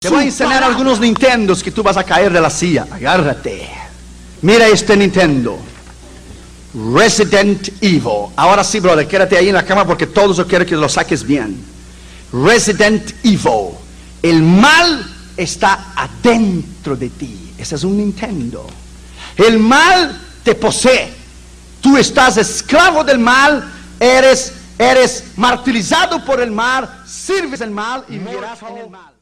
Te voy a enseñar algunos Nintendos que tú vas a caer de la silla. Agárrate. Mira este Nintendo. Resident Evil. Ahora sí, brother, quédate ahí en la cama porque todos yo quiero que lo saques bien. Resident Evil. El mal está adentro de ti. Ese es un Nintendo. El mal te posee. Tú estás esclavo del mal. Eres, eres martirizado por el mal. Sirves el mal y vivirás en el mal.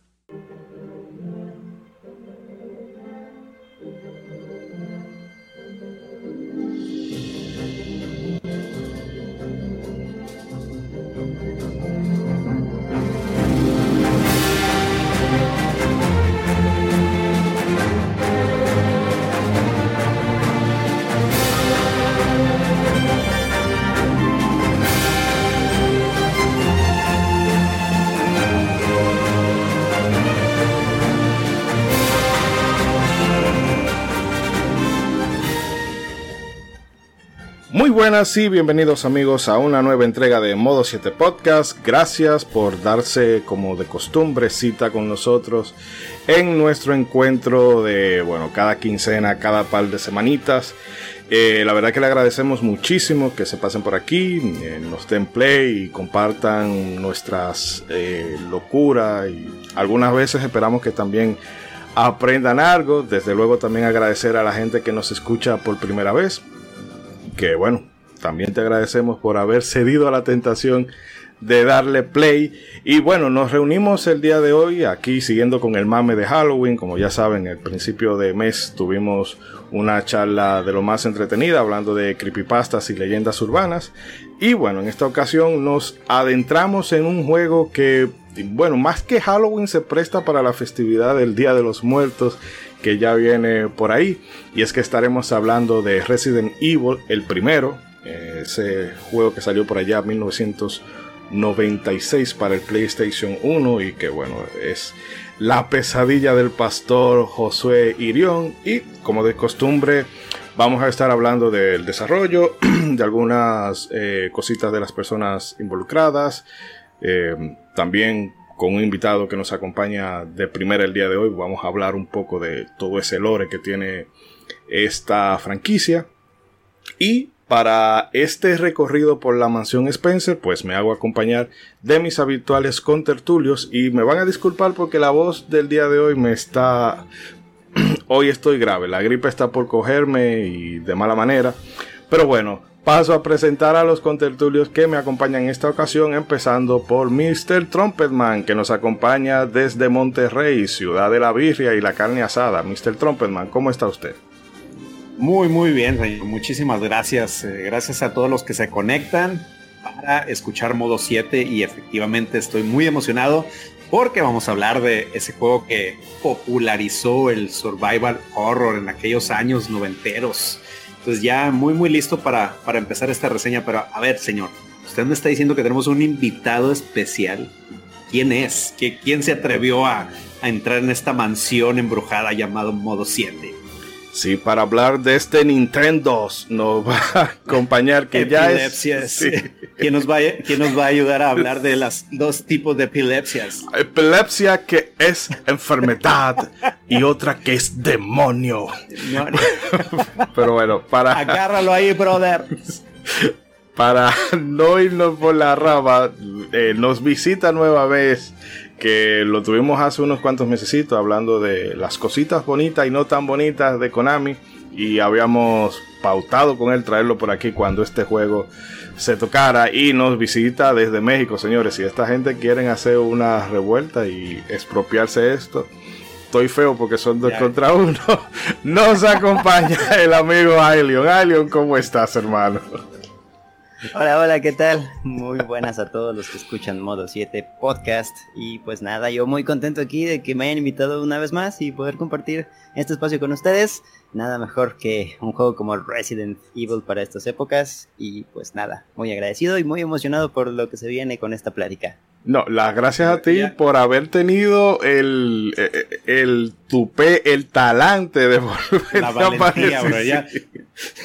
Muy buenas y bienvenidos amigos a una nueva entrega de Modo 7 Podcast. Gracias por darse como de costumbre cita con nosotros en nuestro encuentro de, bueno, cada quincena, cada par de semanitas. Eh, la verdad que le agradecemos muchísimo que se pasen por aquí, eh, nos den play y compartan nuestras eh, locuras y algunas veces esperamos que también aprendan algo. Desde luego también agradecer a la gente que nos escucha por primera vez que bueno, también te agradecemos por haber cedido a la tentación de darle play. Y bueno, nos reunimos el día de hoy aquí siguiendo con el mame de Halloween. Como ya saben, el principio de mes tuvimos una charla de lo más entretenida hablando de creepypastas y leyendas urbanas. Y bueno, en esta ocasión nos adentramos en un juego que, bueno, más que Halloween se presta para la festividad del Día de los Muertos que ya viene por ahí. Y es que estaremos hablando de Resident Evil, el primero, ese juego que salió por allá en 1996 para el PlayStation 1 y que bueno, es la pesadilla del pastor Josué Irión. Y como de costumbre, vamos a estar hablando del desarrollo, de algunas eh, cositas de las personas involucradas. Eh, también con un invitado que nos acompaña de primera el día de hoy. Vamos a hablar un poco de todo ese lore que tiene esta franquicia. Y para este recorrido por la mansión Spencer, pues me hago acompañar de mis habituales contertulios y me van a disculpar porque la voz del día de hoy me está... hoy estoy grave, la gripe está por cogerme y de mala manera. Pero bueno, paso a presentar a los contertulios que me acompañan en esta ocasión, empezando por Mr. Trumpetman, que nos acompaña desde Monterrey, ciudad de la birria y la carne asada. Mr. Trumpetman, ¿cómo está usted? Muy, muy bien, señor. Muchísimas gracias. Eh, gracias a todos los que se conectan para escuchar Modo 7 y efectivamente estoy muy emocionado porque vamos a hablar de ese juego que popularizó el survival horror en aquellos años noventeros. Entonces ya muy muy listo para, para empezar esta reseña, pero a ver señor, usted me está diciendo que tenemos un invitado especial. ¿Quién es? ¿Quién se atrevió a, a entrar en esta mansión embrujada llamado Modo 7? Sí, para hablar de este Nintendo nos va a acompañar que ya es... Sí. ¿Quién, nos va a, ¿Quién nos va a ayudar a hablar de las dos tipos de epilepsias? Epilepsia que es enfermedad y otra que es demonio. Pero bueno, para... Agárralo ahí, brother. Para no irnos por la rama, eh, nos visita nueva vez que lo tuvimos hace unos cuantos meses hablando de las cositas bonitas y no tan bonitas de Konami y habíamos pautado con él traerlo por aquí cuando este juego se tocara y nos visita desde México, señores. Si esta gente quieren hacer una revuelta y expropiarse esto, estoy feo porque son dos contra uno. Nos acompaña el amigo Ailion. Ailion, ¿cómo estás, hermano? Hola, hola, ¿qué tal? Muy buenas a todos los que escuchan Modo 7 Podcast. Y pues nada, yo muy contento aquí de que me hayan invitado una vez más y poder compartir este espacio con ustedes. Nada mejor que un juego como Resident Evil para estas épocas. Y pues nada, muy agradecido y muy emocionado por lo que se viene con esta plática. No, las gracias a ti por haber tenido el, el, el tupé, el talante de volver La valentía, bro, ya,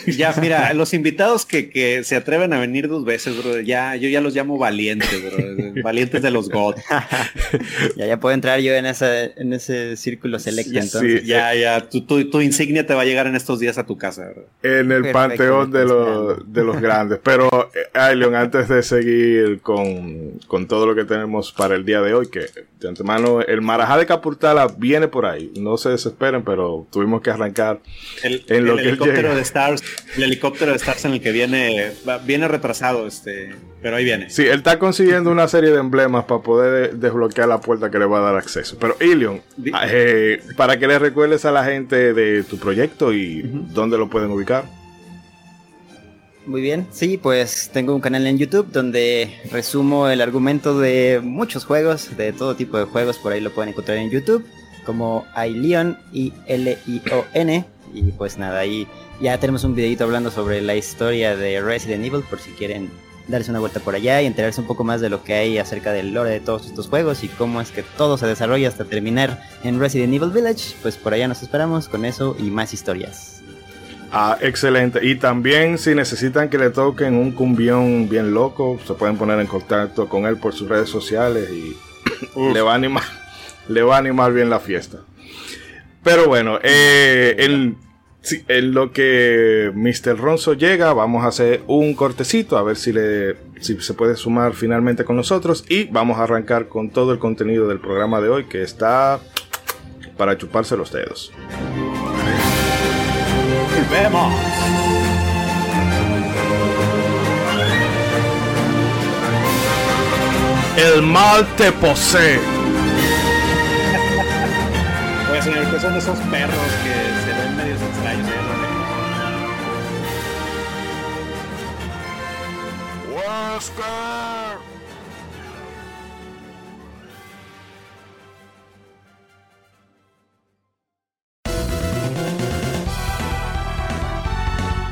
Ya, mira, los invitados que, se atreven a venir dos veces, bro, ya, yo ya los llamo valientes, bro, valientes de los God. ya, ya puedo entrar yo en ese, en ese círculo selecto, entonces. ya, ya, tu, tu, insignia te va a llegar en estos días a tu casa. En el panteón de los, de los grandes. Pero, eh, Aileon, antes de seguir con, con todo lo que tenemos para el día de hoy, que de antemano, el Marajá de Capurtala viene por ahí. No se desesperen, pero tuvimos que arrancar el, en lo el helicóptero de Stars, el helicóptero de Stars en el que viene, viene retrasado, este, pero ahí viene. Sí, él está consiguiendo una serie de emblemas para poder desbloquear la puerta que le va a dar acceso. Pero Ilion, eh, para que le recuerdes a la gente de tu proyecto y dónde lo pueden ubicar. Muy bien, sí, pues tengo un canal en YouTube donde resumo el argumento de muchos juegos, de todo tipo de juegos, por ahí lo pueden encontrar en YouTube, como iLeon y L-I-O-N. Y pues nada, ahí ya tenemos un videito hablando sobre la historia de Resident Evil, por si quieren darse una vuelta por allá y enterarse un poco más de lo que hay acerca del lore de todos estos juegos y cómo es que todo se desarrolla hasta terminar en Resident Evil Village, pues por allá nos esperamos con eso y más historias. Ah, excelente. Y también si necesitan que le toquen un cumbión bien loco, se pueden poner en contacto con él por sus redes sociales y le va a animar, le va a animar bien la fiesta. Pero bueno, eh, en, lo que Mr. Ronzo llega, vamos a hacer un cortecito a ver si, le, si se puede sumar finalmente con nosotros y vamos a arrancar con todo el contenido del programa de hoy que está para chuparse los dedos. Volvemos. El mal te posee. Pues señor, que son esos perros que se ven medio extraños. ¿eh? Wesker.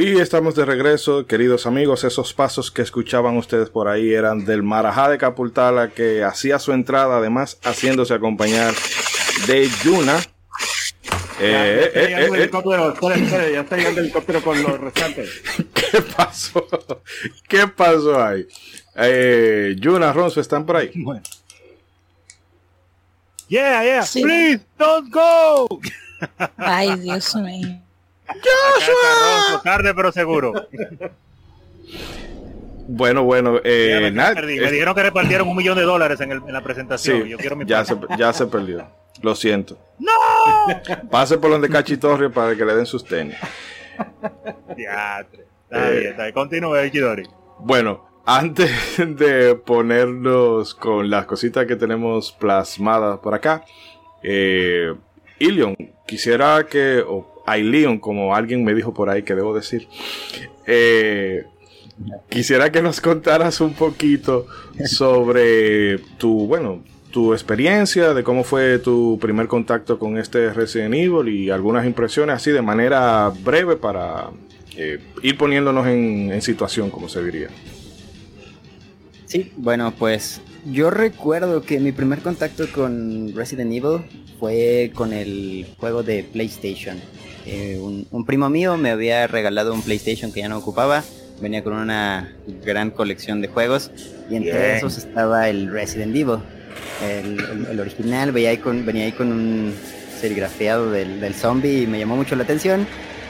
Y estamos de regreso, queridos amigos. Esos pasos que escuchaban ustedes por ahí eran del Marajá de Capultala que hacía su entrada, además haciéndose acompañar de Yuna. ya, está llegando el helicóptero, ya está llegando el helicóptero con los restantes. ¿Qué pasó? ¿Qué pasó ahí? Eh, Yuna, Ronzo, ¿están por ahí? Bueno. Yeah, yeah. Please, don't go. Ay, Dios mío. ¡Joshua! Tarde pero seguro. Bueno, bueno, eh, me, dijeron que repartieron un millón de dólares en, la presentación. Yo quiero mi ya, se, ya se perdió. Lo siento. ¡No! Pase por donde Cachitorrio para que le den sus tenis. Teatro. Está eh, bien, está bien. Continúe, Ichidori. Bueno, antes de ponernos con las cositas que tenemos plasmadas por acá, eh, Ilion, quisiera que, Leon, como alguien me dijo por ahí que debo decir. Eh, quisiera que nos contaras un poquito sobre tu, bueno, tu experiencia, de cómo fue tu primer contacto con este Resident Evil y algunas impresiones así de manera breve para eh, ir poniéndonos en, situación, como se diría. Sí, bueno, pues yo recuerdo que mi primer contacto con Resident Evil fue con el juego de PlayStation. Eh, un, primo mío me había regalado un PlayStation que ya no ocupaba. Venía con una gran colección de juegos y entre esos estaba el Resident Evil. El, original venía ahí con, venía ahí con un serigrafiado del, del zombie y me llamó mucho la atención.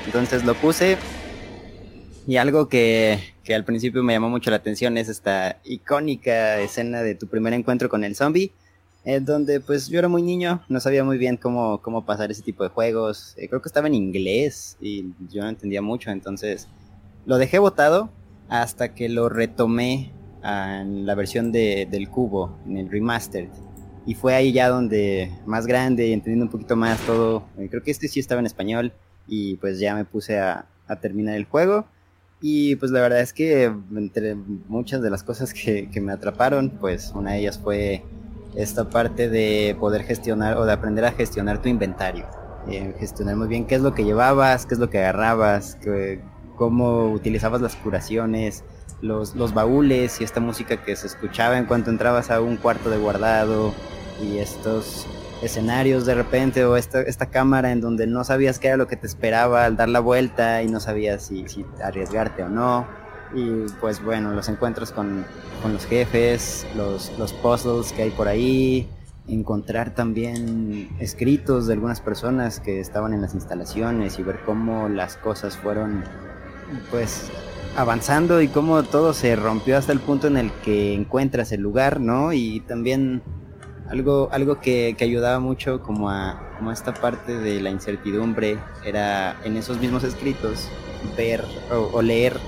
Entonces lo puse. Y algo que, que al principio me llamó mucho la atención es esta icónica escena de tu primer encuentro con el zombie en donde pues yo era muy niño, no sabía muy bien cómo, cómo pasar ese tipo de juegos. Eh, creo que estaba en inglés y yo no entendía mucho, entonces lo dejé botado hasta que lo retomé en la versión de, del cubo, en el remastered. Y fue ahí ya donde más grande, entendiendo un poquito más todo. Eh, creo que este sí estaba en español y pues ya me puse a, a terminar el juego. Y pues la verdad es que entre muchas de las cosas que, que me atraparon, pues una de ellas fue esta parte de poder gestionar o de aprender a gestionar tu inventario. Eh, gestionar muy bien qué es lo que llevabas, qué es lo que agarrabas, cómo utilizabas las curaciones, los, los baúles y esta música que se escuchaba en cuanto entrabas a un cuarto de guardado y estos escenarios de repente o esta, esta cámara en donde no sabías qué era lo que te esperaba al dar la vuelta y no sabías si, si arriesgarte o no y pues bueno, los encuentros con, los jefes, los, los puzzles que hay por ahí, encontrar también escritos de algunas personas que estaban en las instalaciones y ver cómo las cosas fueron pues avanzando y cómo todo se rompió hasta el punto en el que encuentras el lugar, ¿no? Y también algo, algo que, ayudaba mucho como a, como esta parte de la incertidumbre era en esos mismos escritos ver o leer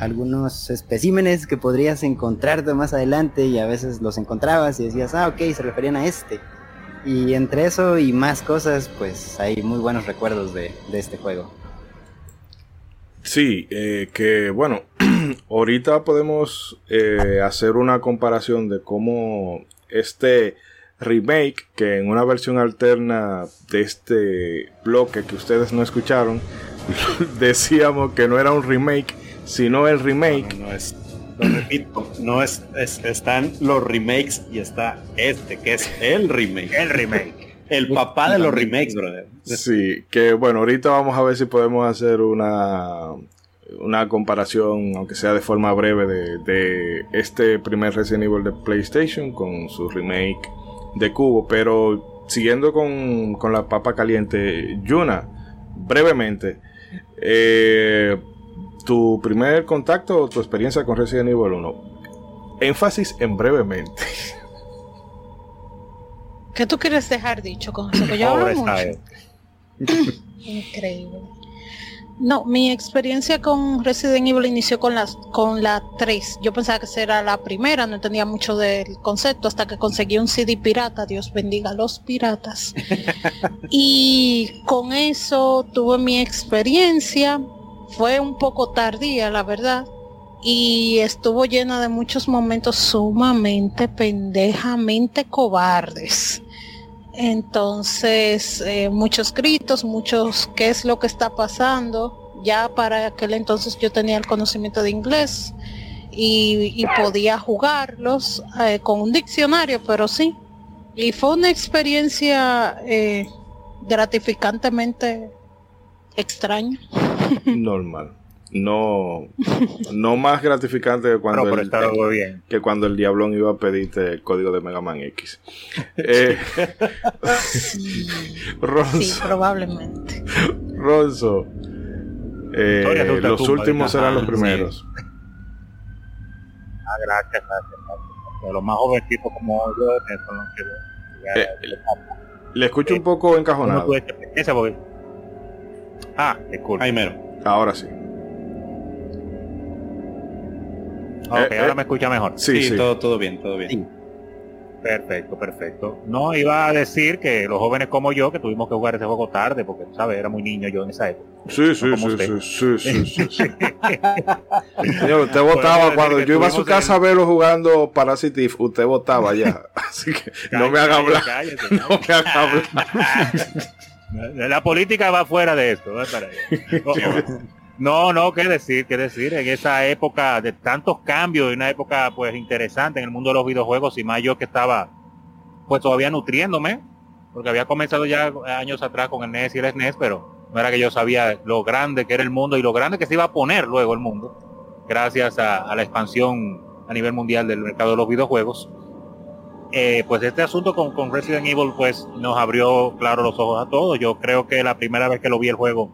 algunos especímenes que podrías encontrarte más adelante y a veces los encontrabas y decías, ah, ok, se referían a este. Y entre eso y más cosas, pues hay muy buenos recuerdos de, este juego. Sí, eh, que bueno, ahorita podemos eh, hacer una comparación de cómo este remake, que en una versión alterna de este bloque que ustedes no escucharon, decíamos que no era un remake, sino el remake. No, es, lo repito, no es, están los remakes y está este, que es el remake. El remake. El papá de los remakes, brother. Sí, que bueno, ahorita vamos a ver si podemos hacer una, una comparación, aunque sea de forma breve, de, de este primer Resident Evil de PlayStation con su remake de Cubo. Pero siguiendo con, con la papa caliente, Yuna, brevemente, eh, tu primer contacto o tu experiencia con Resident Evil 1. Énfasis en brevemente. ¿Qué tú quieres dejar dicho con eso? Que yo hablo mucho. Increíble. No, mi experiencia con Resident Evil inició con las con la 3. Yo pensaba que era la primera, no entendía mucho del concepto hasta que conseguí un CD pirata, Dios bendiga a los piratas. y con eso tuve mi experiencia fue un poco tardía, la verdad, y estuvo llena de muchos momentos sumamente pendejamente cobardes. Entonces, eh, muchos gritos, muchos qué es lo que está pasando. Ya para aquel entonces yo tenía el conocimiento de inglés y, podía jugarlos eh, con un diccionario, pero sí. Y fue una experiencia eh, gratificantemente extraña. Normal. No, no más gratificante que cuando, el, que cuando el Diablón iba a pedirte el código de Mega Man X. Eh, sí, probablemente. Ronzo, eh, los últimos eran los primeros. Ah, gracias, gracias, Los más jovencitos como yo son los que... Eh, le escucho un poco encajonado. Ah, disculpe. Ahí mero. Ahora sí. Ok, eh, ahora eh, me escucha mejor. Sí, sí, Todo, todo bien, todo bien. Perfecto, perfecto. No, iba a decir que los jóvenes como yo, que tuvimos que jugar ese juego tarde, porque, ¿sabes? Era muy niño yo en esa época. Sí, sí, sí, sí, sí, sí, sí, Señor, usted votaba cuando yo iba a su casa a verlo jugando Parasitif, usted votaba ya. Así que no me haga hablar. no me haga hablar. La política va fuera de esto. No, no, qué decir, qué decir. En esa época de tantos cambios, una época pues interesante en el mundo de los videojuegos, y más yo que estaba pues todavía nutriéndome, porque había comenzado ya años atrás con el NES y el SNES, pero no era que yo sabía lo grande que era el mundo y lo grande que se iba a poner luego el mundo, gracias a, la expansión a nivel mundial del mercado de los videojuegos. Eh, pues este asunto con, Resident Evil pues nos abrió claro los ojos a todos. Yo creo que la primera vez que lo vi el juego,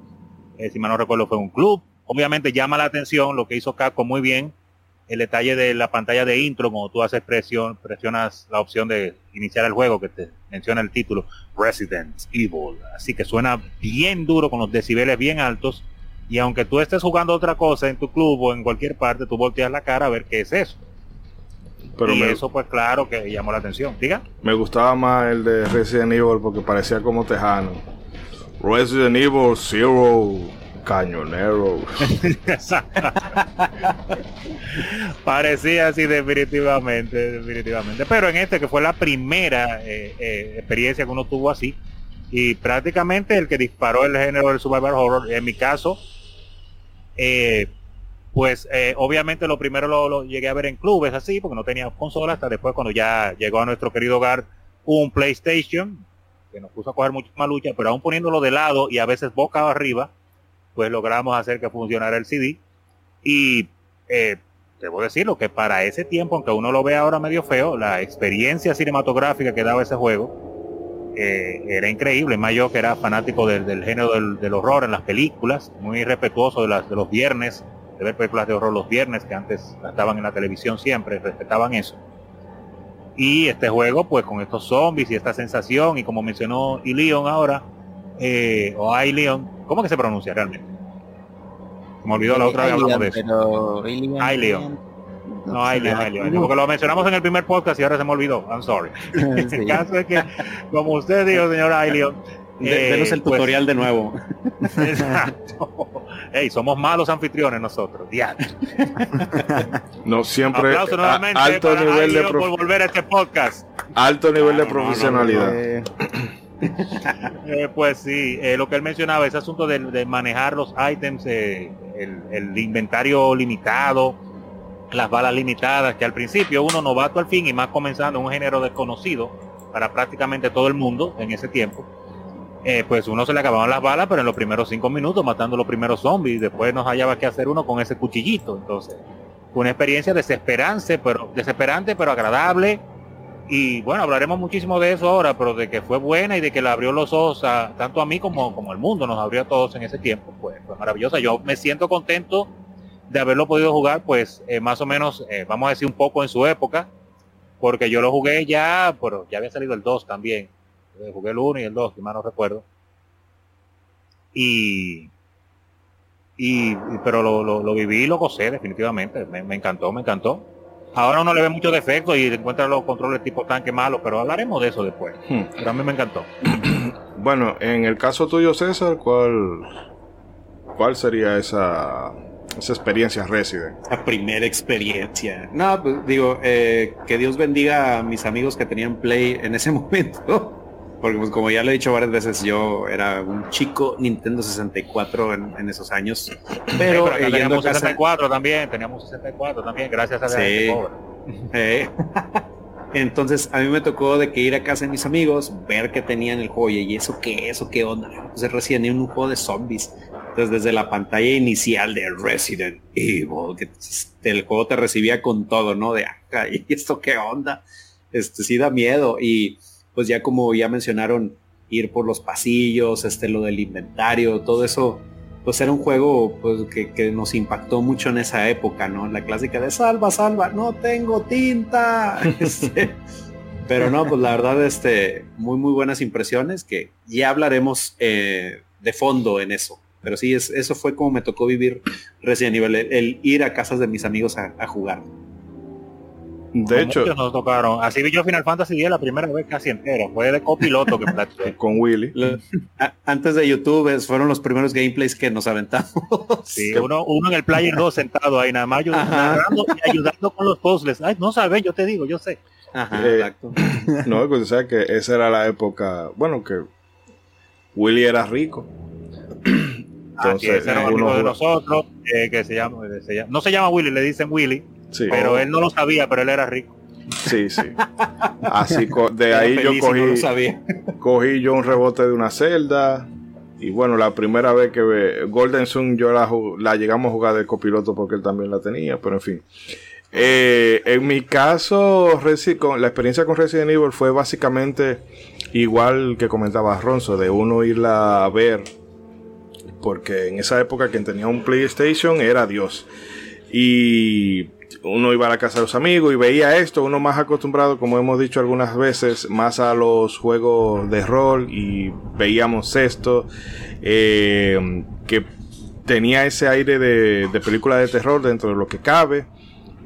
eh, si mal no recuerdo, fue un club. Obviamente llama la atención lo que hizo Capcom muy bien, el detalle de la pantalla de intro, como tú haces presión, presionas la opción de iniciar el juego que te menciona el título Resident Evil. Así que suena bien duro con los decibeles bien altos. Y aunque tú estés jugando otra cosa en tu club o en cualquier parte, tú volteas la cara a ver qué es eso. Pero y eso pues claro que llamó la atención. Diga. Me gustaba más el de Resident Evil porque parecía como tejano. Resident Evil Zero cañonero. Parecía así definitivamente, definitivamente. Pero en este que fue la primera eh, eh, experiencia que uno tuvo así, y prácticamente el que disparó el género del survival horror, en mi caso, eh, pues obviamente lo primero lo, llegué a ver en clubes así, porque no tenía consola, hasta después cuando ya llegó a nuestro querido hogar un PlayStation, que nos puso a coger muchísima lucha, pero aún poniéndolo de lado y a veces boca arriba, pues logramos hacer que funcionara el CD. Y eh, debo decirlo que para ese tiempo, aunque uno lo vea ahora medio feo, la experiencia cinematográfica que daba ese juego eh, era increíble. Más yo que era fanático del, género del, horror en las películas, muy respetuoso de los viernes, de ver películas de horror los viernes, que antes estaban en la televisión siempre, respetaban eso. Y este juego, pues con estos zombies y esta sensación, y como mencionó Ilion ahora, eh, o Leon ¿cómo que se pronuncia realmente? me olvidó la otra vez hablamos de eso. Leon No, Leon Porque lo mencionamos en el primer podcast y ahora se me olvidó. I'm sorry. el caso es que, como usted dijo, señor Leon eh, denos el pues, tutorial de nuevo. Exacto. Hey, somos malos anfitriones nosotros. No siempre alto nivel de por volver a este podcast. Alto nivel de profesionalidad. Eh, pues sí, eh, lo que él mencionaba, ese asunto de, manejar los ítems, eh, el, inventario limitado, las balas limitadas, que al principio uno novato al fin y más comenzando un género desconocido para prácticamente todo el mundo en ese tiempo, pues uno se le acababan las balas, pero en los primeros cinco minutos matando los primeros zombies, después nos hallaba que hacer uno con ese cuchillito, entonces una experiencia desesperante, pero desesperante pero agradable y bueno, hablaremos muchísimo de eso ahora, pero de que fue buena y de que le abrió los ojos a, tanto a mí como, como al mundo, nos abrió a todos en ese tiempo, pues fue maravillosa. Yo me siento contento de haberlo podido jugar, pues eh, más o menos, eh, vamos a decir un poco en su época, porque yo lo jugué ya, pero ya había salido el 2 también. Eh, jugué el 1 y el 2, si mal no recuerdo. Y, y pero lo, lo, viví y lo gocé definitivamente, me, me encantó, me encantó. Ahora uno le ve muchos defectos y encuentra los controles tipo tanque malo, pero hablaremos de eso después. Hmm. Pero a mí me encantó. bueno, en el caso tuyo, César, ¿cuál, cuál sería esa, esa experiencia Resident? La primera experiencia. No, pues digo, eh, que Dios bendiga a mis amigos que tenían Play en ese momento. Porque pues como ya lo he dicho varias veces, yo era un chico Nintendo 64 en, esos años. Pero, eh, teníamos 64 también, teníamos 64 también, gracias a sí. Eh, entonces a mí me tocó de que ir a casa de mis amigos, ver que tenían el juego y eso qué, eso qué onda. Entonces recién en un juego de zombies. Entonces desde la pantalla inicial de Resident Evil, que el juego te recibía con todo, ¿no? De acá, y esto qué onda. Este sí da miedo. Y pues ya como ya mencionaron, ir por los pasillos, este, lo del inventario, todo eso, pues era un juego pues, que, nos impactó mucho en esa época, ¿no? La clásica de salva, salva, no tengo tinta. Este, pero no, pues la verdad, este, muy, muy buenas impresiones que ya hablaremos eh, de fondo en eso. Pero sí, es, eso fue como me tocó vivir recién nivel, el, ir a casas de mis amigos a jugar. De hecho, nos tocaron. Así vi yo Final Fantasy 10 la primera vez casi entero. Fue de copiloto que Con Willy. antes de YouTube fueron los primeros gameplays que nos aventamos. Sí, uno, uno en el Player 2 sentado ahí nada más ayudando, y ayudando con los puzzles. Ay, no sabes, yo te digo, yo sé. Ajá, eh, exacto. No, pues o que esa era la época, bueno, que Willy era rico. Así es, era un amigo de nosotros, eh, que se llama, se llama- no se llama Willy, le dicen Willy, Sí, pero él no lo sabía, pero él era rico. sí, sí. Así de ahí yo no cogí, sabía. cogí yo un rebote de una celda. Y bueno, la primera vez que ve- Golden Sun yo la, la llegamos a jugar de copiloto porque él también la tenía, pero en fin. Eh, en mi caso, Resi- con, la experiencia con Resident Evil fue básicamente igual que comentaba Ronzo, de uno irla a ver, porque en esa época quien tenía un PlayStation era Dios. Y uno iba a la casa de los amigos y veía esto, uno más acostumbrado, como hemos dicho algunas veces, más a los juegos de rol y veíamos esto, eh, que tenía ese aire de, de película de terror dentro de lo que cabe.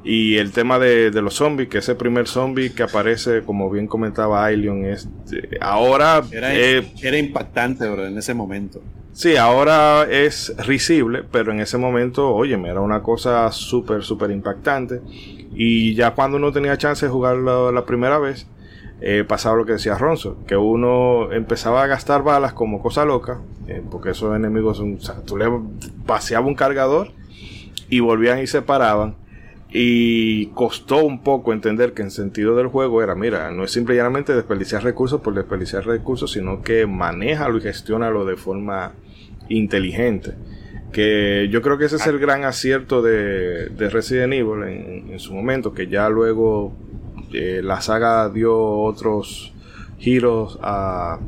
Y el tema de, de los zombies, que ese primer zombie que aparece, como bien comentaba Ailion, es eh, ahora Era, eh, era impactante, bro, en ese momento. Sí, ahora es risible, pero en ese momento, oye, era una cosa súper, súper impactante. Y ya cuando uno tenía chance de jugarlo la primera vez, eh, pasaba lo que decía Ronzo, que uno empezaba a gastar balas como cosa loca, eh, porque esos enemigos, son, o sea, tú le vaciabas un cargador y volvían y se paraban. Y costó un poco entender que en sentido del juego era, mira, no es simple y llanamente desperdiciar recursos por desperdiciar recursos, sino que manéjalo y gestiónalo de forma inteligente. Que yo creo que ese es el gran acierto de, de Resident Evil en, en su momento, que ya luego eh, la saga dio otros giros a,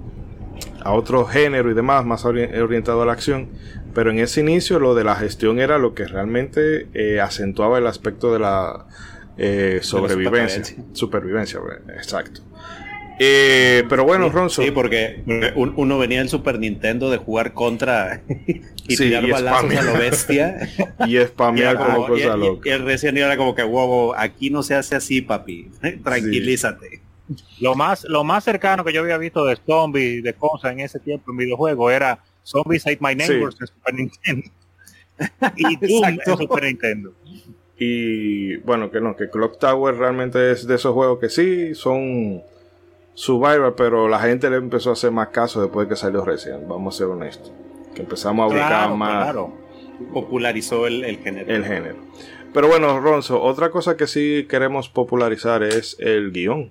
a otro género y demás, más ori- orientado a la acción. Pero en ese inicio lo de la gestión era lo que realmente eh, acentuaba el aspecto de la eh, sobrevivencia. supervivencia, bueno, exacto. Eh, pero bueno, Ronzo. Sí, porque un- uno venía del Super Nintendo de jugar contra y Sí, tirar y balazos spamear. a lo bestia. Y spamear Y como cosa y- loca. y el Evil era como que, wow, aquí no se hace así, papi. Tranquilízate. Lo más, lo más cercano que yo había visto de zombies, de cosas en ese tiempo en videojuego era Zombies Ate My Neighbors en Super Nintendo. y Doom en. Super Nintendo. Y bueno, que no, que Clock Tower realmente es de esos juegos que sí son survival, pero la gente le empezó a hacer más caso después de que salió Resident, vamos a ser honestos. Que empezamos a buscar Claro, más claro. Popularizó el, el género. el género. Pero bueno, Ronzo, otra cosa que sí queremos popularizar es el guion.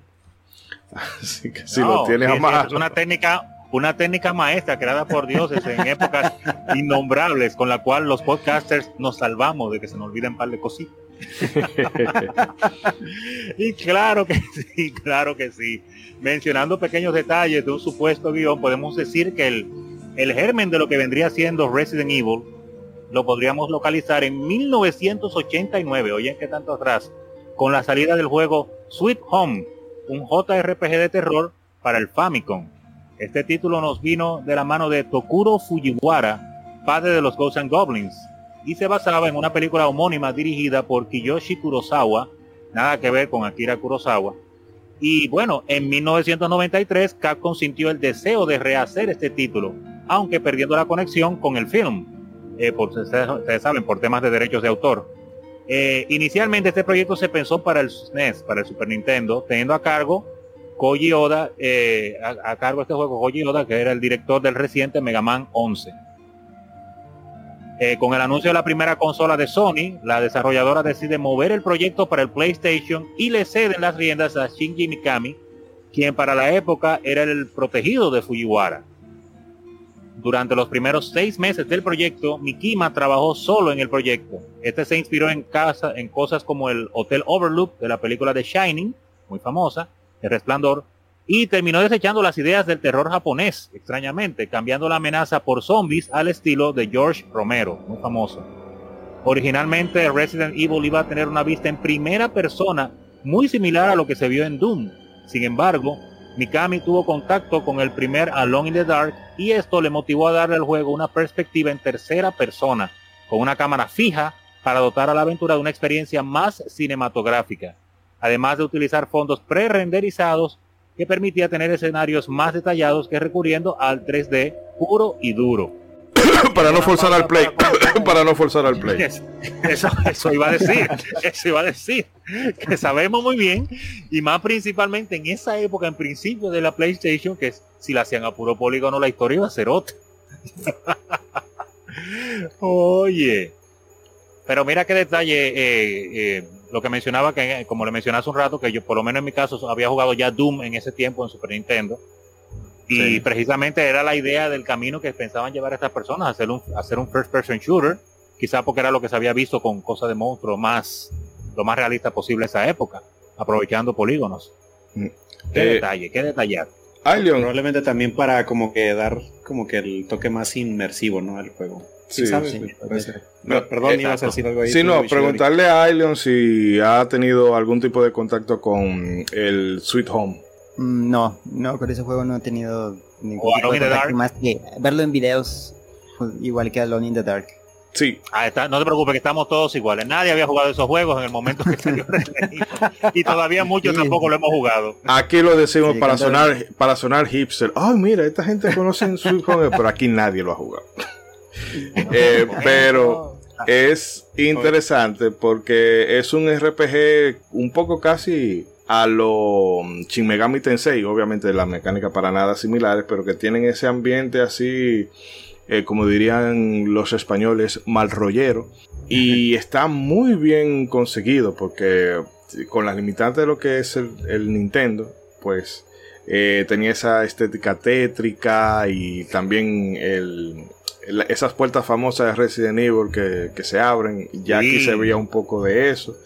Así que si No, lo tienes sí, a sí, mano. Es una técnica, una técnica maestra creada por dioses en épocas innombrables, con la cual los podcasters nos salvamos de que se nos olviden un par de cositas. y claro que sí, claro que sí. Mencionando pequeños detalles de un supuesto guion, podemos decir que el, el germen de lo que vendría siendo Resident Evil lo podríamos localizar en 1989, oyen que tanto atrás, con la salida del juego Sweet Home, un JRPG de terror para el Famicom. Este título nos vino de la mano de Tokuro Fujiwara, padre de los Ghosts and Goblins, y se basaba en una película homónima dirigida por Kiyoshi Kurosawa, nada que ver con Akira Kurosawa. Y bueno, en 1993 Capcom sintió el deseo de rehacer este título, aunque perdiendo la conexión con el film, eh, por, ustedes, saben, por temas de derechos de autor. Eh, inicialmente este proyecto se pensó para el SNES, para el Super Nintendo, teniendo a cargo Koji Oda, eh, a, cargo de este juego Koji Oda, que era el director del reciente Mega Man 11. Eh, con el anuncio de la primera consola de Sony, la desarrolladora decide mover el proyecto para el PlayStation y le ceden las riendas a Shinji Mikami, quien para la época era el protegido de Fujiwara. Durante los primeros seis meses del proyecto, Mikima trabajó solo en el proyecto. Este se inspiró en, casa, en cosas como el Hotel Overlook de la película The Shining, muy famosa, El Resplandor, y terminó desechando las ideas del terror japonés, extrañamente, cambiando la amenaza por zombies al estilo de George Romero, muy famoso. Originalmente Resident Evil iba a tener una vista en primera persona muy similar a lo que se vio en Doom. Sin embargo, Mikami tuvo contacto con el primer Alone in the Dark y esto le motivó a darle al juego una perspectiva en tercera persona, con una cámara fija para dotar a la aventura de una experiencia más cinematográfica, además de utilizar fondos pre-renderizados que permitía tener escenarios más detallados que recurriendo al 3D puro y duro. para no forzar al play. para no forzar al play. Es- Eso, eso iba a decir, eso iba a decir, que sabemos muy bien, y más principalmente en esa época, en principio de la PlayStation, que si la hacían a puro polígono, la historia iba a ser otra. Oye. Pero mira qué detalle, eh, eh, lo que mencionaba, que como le mencioné hace un rato, que yo por lo menos en mi caso había jugado ya Doom en ese tiempo en Super Nintendo. Y precisamente era la idea del camino que pensaban llevar a estas personas, hacer un, hacer un first person shooter, quizá porque era lo que se había visto con cosas de monstruos más, lo más realista posible esa época, aprovechando polígonos. Mm. Qué eh, detalle, qué detallado. Probablemente también para como que dar como que el toque más inmersivo, ¿no? Al juego. Sí, perdón, ibas a decir algo ahí. Sí, no, preguntarle a Aileon si ha tenido algún tipo de contacto con el Sweet Home. Mm, no, no, con ese juego no he tenido ningún tipo de contacto más que verlo en videos igual que Alone in the Dark. Sí. Ah, está, no te preocupes que estamos todos iguales. Nadie había jugado esos juegos en el momento que salió y todavía muchos tampoco lo hemos jugado. Aquí lo decimos para sonar para sonar hipster. Ay, mira, esta gente conoce en su pero aquí nadie lo ha jugado. Eh, pero es interesante porque es un RPG un poco casi a lo Shin Megami Tensei, obviamente la mecánica para nada similares, pero que tienen ese ambiente así, eh, como dirían los españoles, mal rollero. Y está muy bien conseguido porque con las limitantes de lo que es el, Nintendo, pues eh, tenía esa estética tétrica y también el, esas puertas famosas de Resident Evil que, se abren, ya aquí se veía un poco de eso.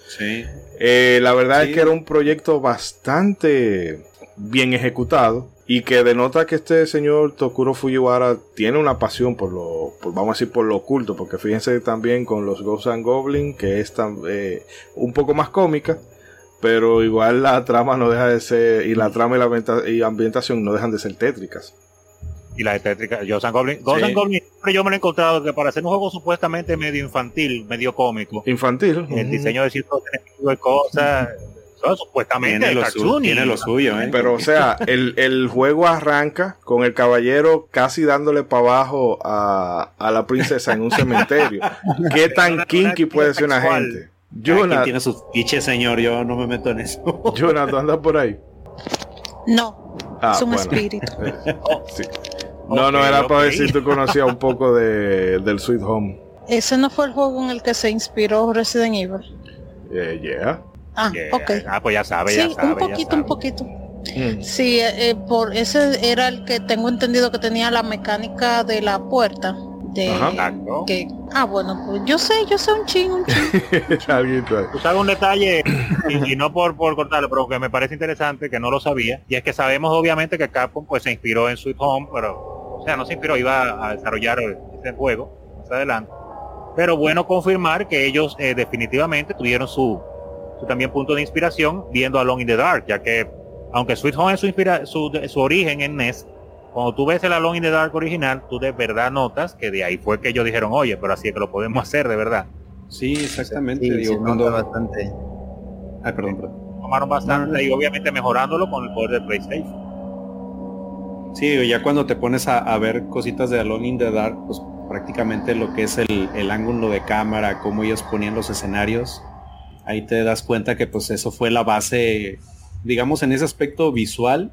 Eh, la verdad es que era un proyecto bastante bien ejecutado y que denota que este señor Tokuro Fujiwara tiene una pasión por lo, vamos a decir, por lo oculto, porque fíjense también con los Ghosts and Goblins, que es eh, un poco más cómica, pero igual la trama no deja de ser, y la trama y la y ambientación no dejan de ser tétricas y la estética Ghost Goblin. Ghost Goblin yo me lo he encontrado que para hacer un juego supuestamente medio infantil, medio cómico. Infantil. El diseño de ciertos de cosas. supuestamente tiene lo, suyo, tiene lo suyo ¿eh? pero o sea el, juego arranca con el caballero casi dándole para abajo a, a la princesa en un cementerio qué tan kinky puede ser una gente Jonathan tiene sus fiches señor yo no me meto en eso Jonathan anda por ahí no ah, es un espíritu sí. No, no, era para ver si tú conocías un poco de, del Sweet Home. Ese no fue el juego en el que se inspiró Resident Evil. Eh, yeah. Ah, ok. Ah, pues ya sabe, sí, ya sabe, un poquito, un poquito. Mm. Sí, eh, eh, por ese era el que tengo entendido que tenía la mecánica de la puerta. De, que, ah, bueno, pues yo sé, yo sé un ching, un ching. Tú sabes un detalle, y, no por, por cortarlo, pero que me parece interesante, que no lo sabía, y es que sabemos obviamente que Capcom pues se inspiró en Sweet Home, pero o sea, no se inspiró, iba a desarrollar este juego más adelante. Pero bueno confirmar que ellos eh, definitivamente tuvieron su, también punto de inspiración viendo Alone in the Dark, ya que aunque Sweet Home es su, inspira su, su origen en NES, cuando tú ves el Alone in the Dark original, tú de verdad notas que de ahí fue que ellos dijeron, oye, pero así es que lo podemos hacer de verdad. Sí, exactamente. digo, cuando... bastante. Ay, perdón, perdón. Tomaron bastante y obviamente mejorándolo con el poder de PlayStation. Sí, ya cuando te pones a, ver cositas de Alone in the Dark, pues prácticamente lo que es el, ángulo de cámara, cómo ellos ponían los escenarios, ahí te das cuenta que pues eso fue la base, digamos, en ese aspecto visual.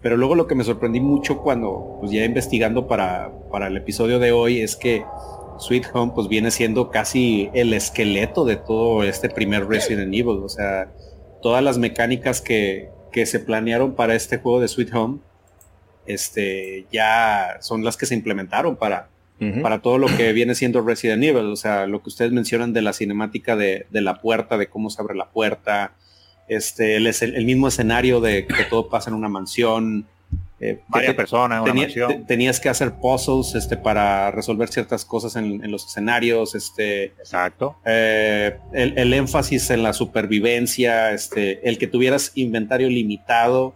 Pero luego lo que me sorprendí mucho cuando, pues ya investigando para, para el episodio de hoy, es que Sweet Home pues viene siendo casi el esqueleto de todo este primer Resident Evil. O sea, todas las mecánicas que, que se planearon para este juego de Sweet Home este, ya son las que se implementaron para, para todo lo que viene siendo Resident Evil. O sea, lo que ustedes mencionan de la cinemática de, la puerta, de cómo se abre la puerta, este, el, el, mismo escenario de que todo pasa en una mansión. Eh, Varias personas mansión. tenías que hacer puzzles este, para resolver ciertas cosas en, los escenarios. Este, Exacto. Eh, el, el, énfasis en la supervivencia, este, el que tuvieras inventario limitado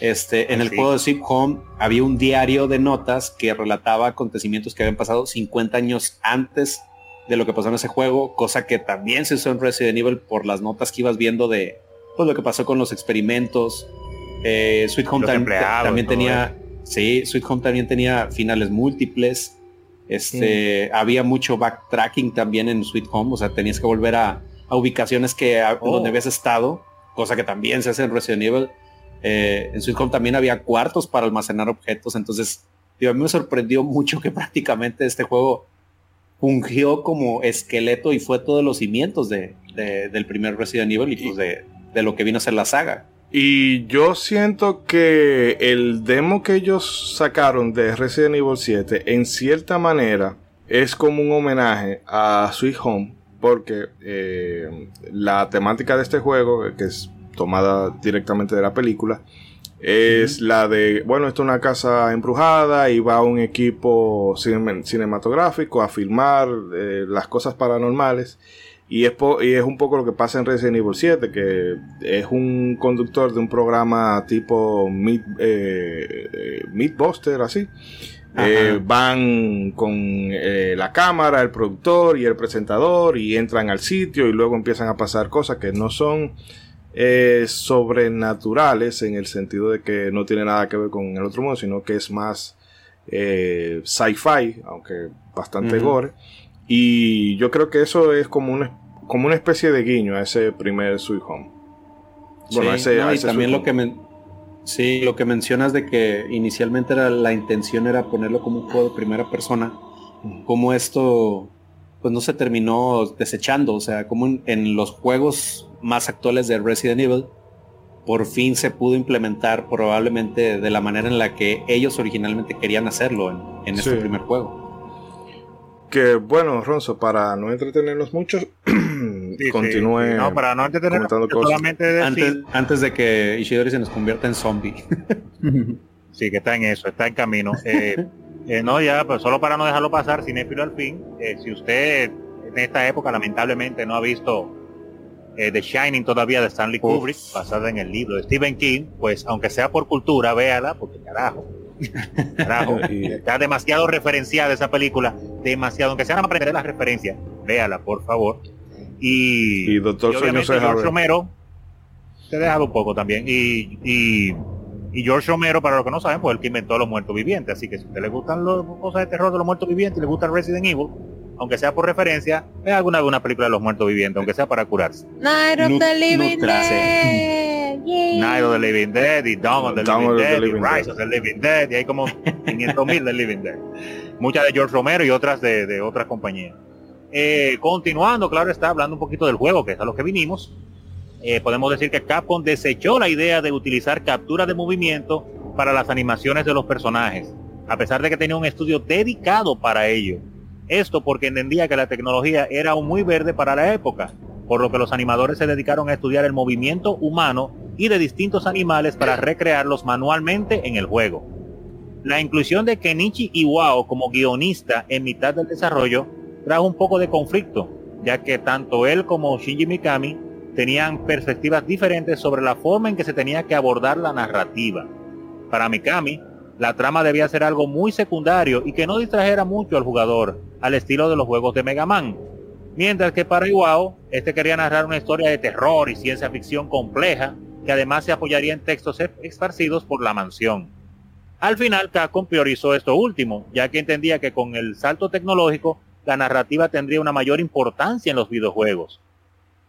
este, en el juego de Sweet Home había un diario de notas que relataba acontecimientos que habían pasado 50 años antes de lo que pasó en ese juego, cosa que también se usó en Resident Evil por las notas que ibas viendo de pues, lo que pasó con los experimentos. Eh, Sweet Home también tenía, sí, Sweet Home también tenía finales múltiples. Este, había mucho backtracking también en Sweet Home, o sea, tenías que volver a, ubicaciones que donde oh. habías estado, cosa que también se hace en Resident Evil eh, en Sweet Home también había cuartos para almacenar objetos, entonces a mí me sorprendió mucho que prácticamente este juego fungió como esqueleto y fue todos los cimientos de, del primer Resident Evil y pues de, de lo que vino a ser la saga. Y yo siento que el demo que ellos sacaron de Resident Evil 7, en cierta manera, es como un homenaje a Sweet Home, porque eh, la temática de este juego, que es tomada directamente de la película, es la de, bueno, esto es una casa embrujada y va un equipo cinematográfico a filmar eh, las cosas paranormales. Y es, y es un poco lo que pasa en Resident Evil 7, que es un conductor de un programa tipo Meat, eh, eh Meatbuster, así. Eh, van con eh, la cámara, el productor y el presentador y entran al sitio y luego empiezan a pasar cosas que no son sobrenaturales en el sentido de que no tiene nada que ver con el otro mundo, sino que es más sci-fi, aunque bastante gore. Y yo creo que eso es como una, como una especie de guiño a ese primer Sweet Home. Bueno, ese, y también lo que sí, lo que mencionas de que inicialmente era la intención era ponerlo como un juego de primera persona, como esto pues no se terminó desechando, o sea, como en, los juegos más actuales de Resident Evil, por fin se pudo implementar probablemente de la manera en la que ellos originalmente querían hacerlo en, este primer juego. Que bueno, Ronzo, para no entretenernos mucho, continúe. No, para no entretenernos solamente antes, antes, de que Ishidori se nos convierta en zombie. sí, que está en eso, está en camino. Eh, eh, no, ya, pues solo para no dejarlo pasar, cinéfilo al fin. Eh, si usted en esta época lamentablemente no ha visto The Shining todavía de Stanley Kubrick, basada en el libro de Stephen King, pues aunque sea por cultura, véala, porque carajo está demasiado referenciada esa película, demasiado, aunque sea para aprender las referencias, véala, por favor. Y, y Doctor George Romero se ha dejado un poco también. Y, y, George Romero, para los que no saben, pues el que inventó los muertos vivientes. Así que si a usted le gustan las cosas de terror de los muertos vivientes y le gusta Resident Evil, aunque sea por referencia, vea alguna, alguna película de los muertos vivientes, aunque sea para curarse. Night of the Living Night of the Living Dead y Dawn of the Living Dead y Rise of the Living Dead y hay como 500 mil de Living Dead. Muchas de George Romero y otras de, otras compañías. Eh, continuando, claro está, hablando un poquito del juego, que es a lo que vinimos, eh, podemos decir que Capcom desechó la idea de utilizar captura de movimiento para las animaciones de los personajes, a pesar de que tenía un estudio dedicado para ello. Esto porque entendía que la tecnología era aún muy verde para la época, por lo que los animadores se dedicaron a estudiar el movimiento humano y de distintos animales para recrearlos manualmente en el juego. La inclusión de Kenichi Iwao como guionista en mitad del desarrollo trajo un poco de conflicto, ya que tanto él como Shinji Mikami tenían perspectivas diferentes sobre la forma en que se tenía que abordar la narrativa. Para Mikami, la trama debía ser algo muy secundario y que no distrajera mucho al jugador, al estilo de los juegos de Mega Man. Mientras que para Iwao, este quería narrar una historia de terror y ciencia ficción compleja, que además se apoyaría en textos esparcidos por la mansión. Al final, Capcom priorizó esto último, ya que entendía que con el salto tecnológico, la narrativa tendría una mayor importancia en los videojuegos.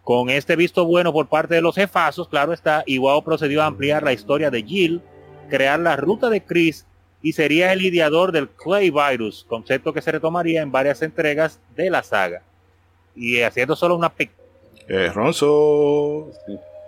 Con este visto bueno por parte de los jefazos, claro está, Iwao procedió a ampliar la historia de Jill, crear la ruta de Chris y sería el ideador del Clay Virus, concepto que se retomaría en varias entregas de la saga. Y haciendo solo una pequeña... Eh, Ronzo...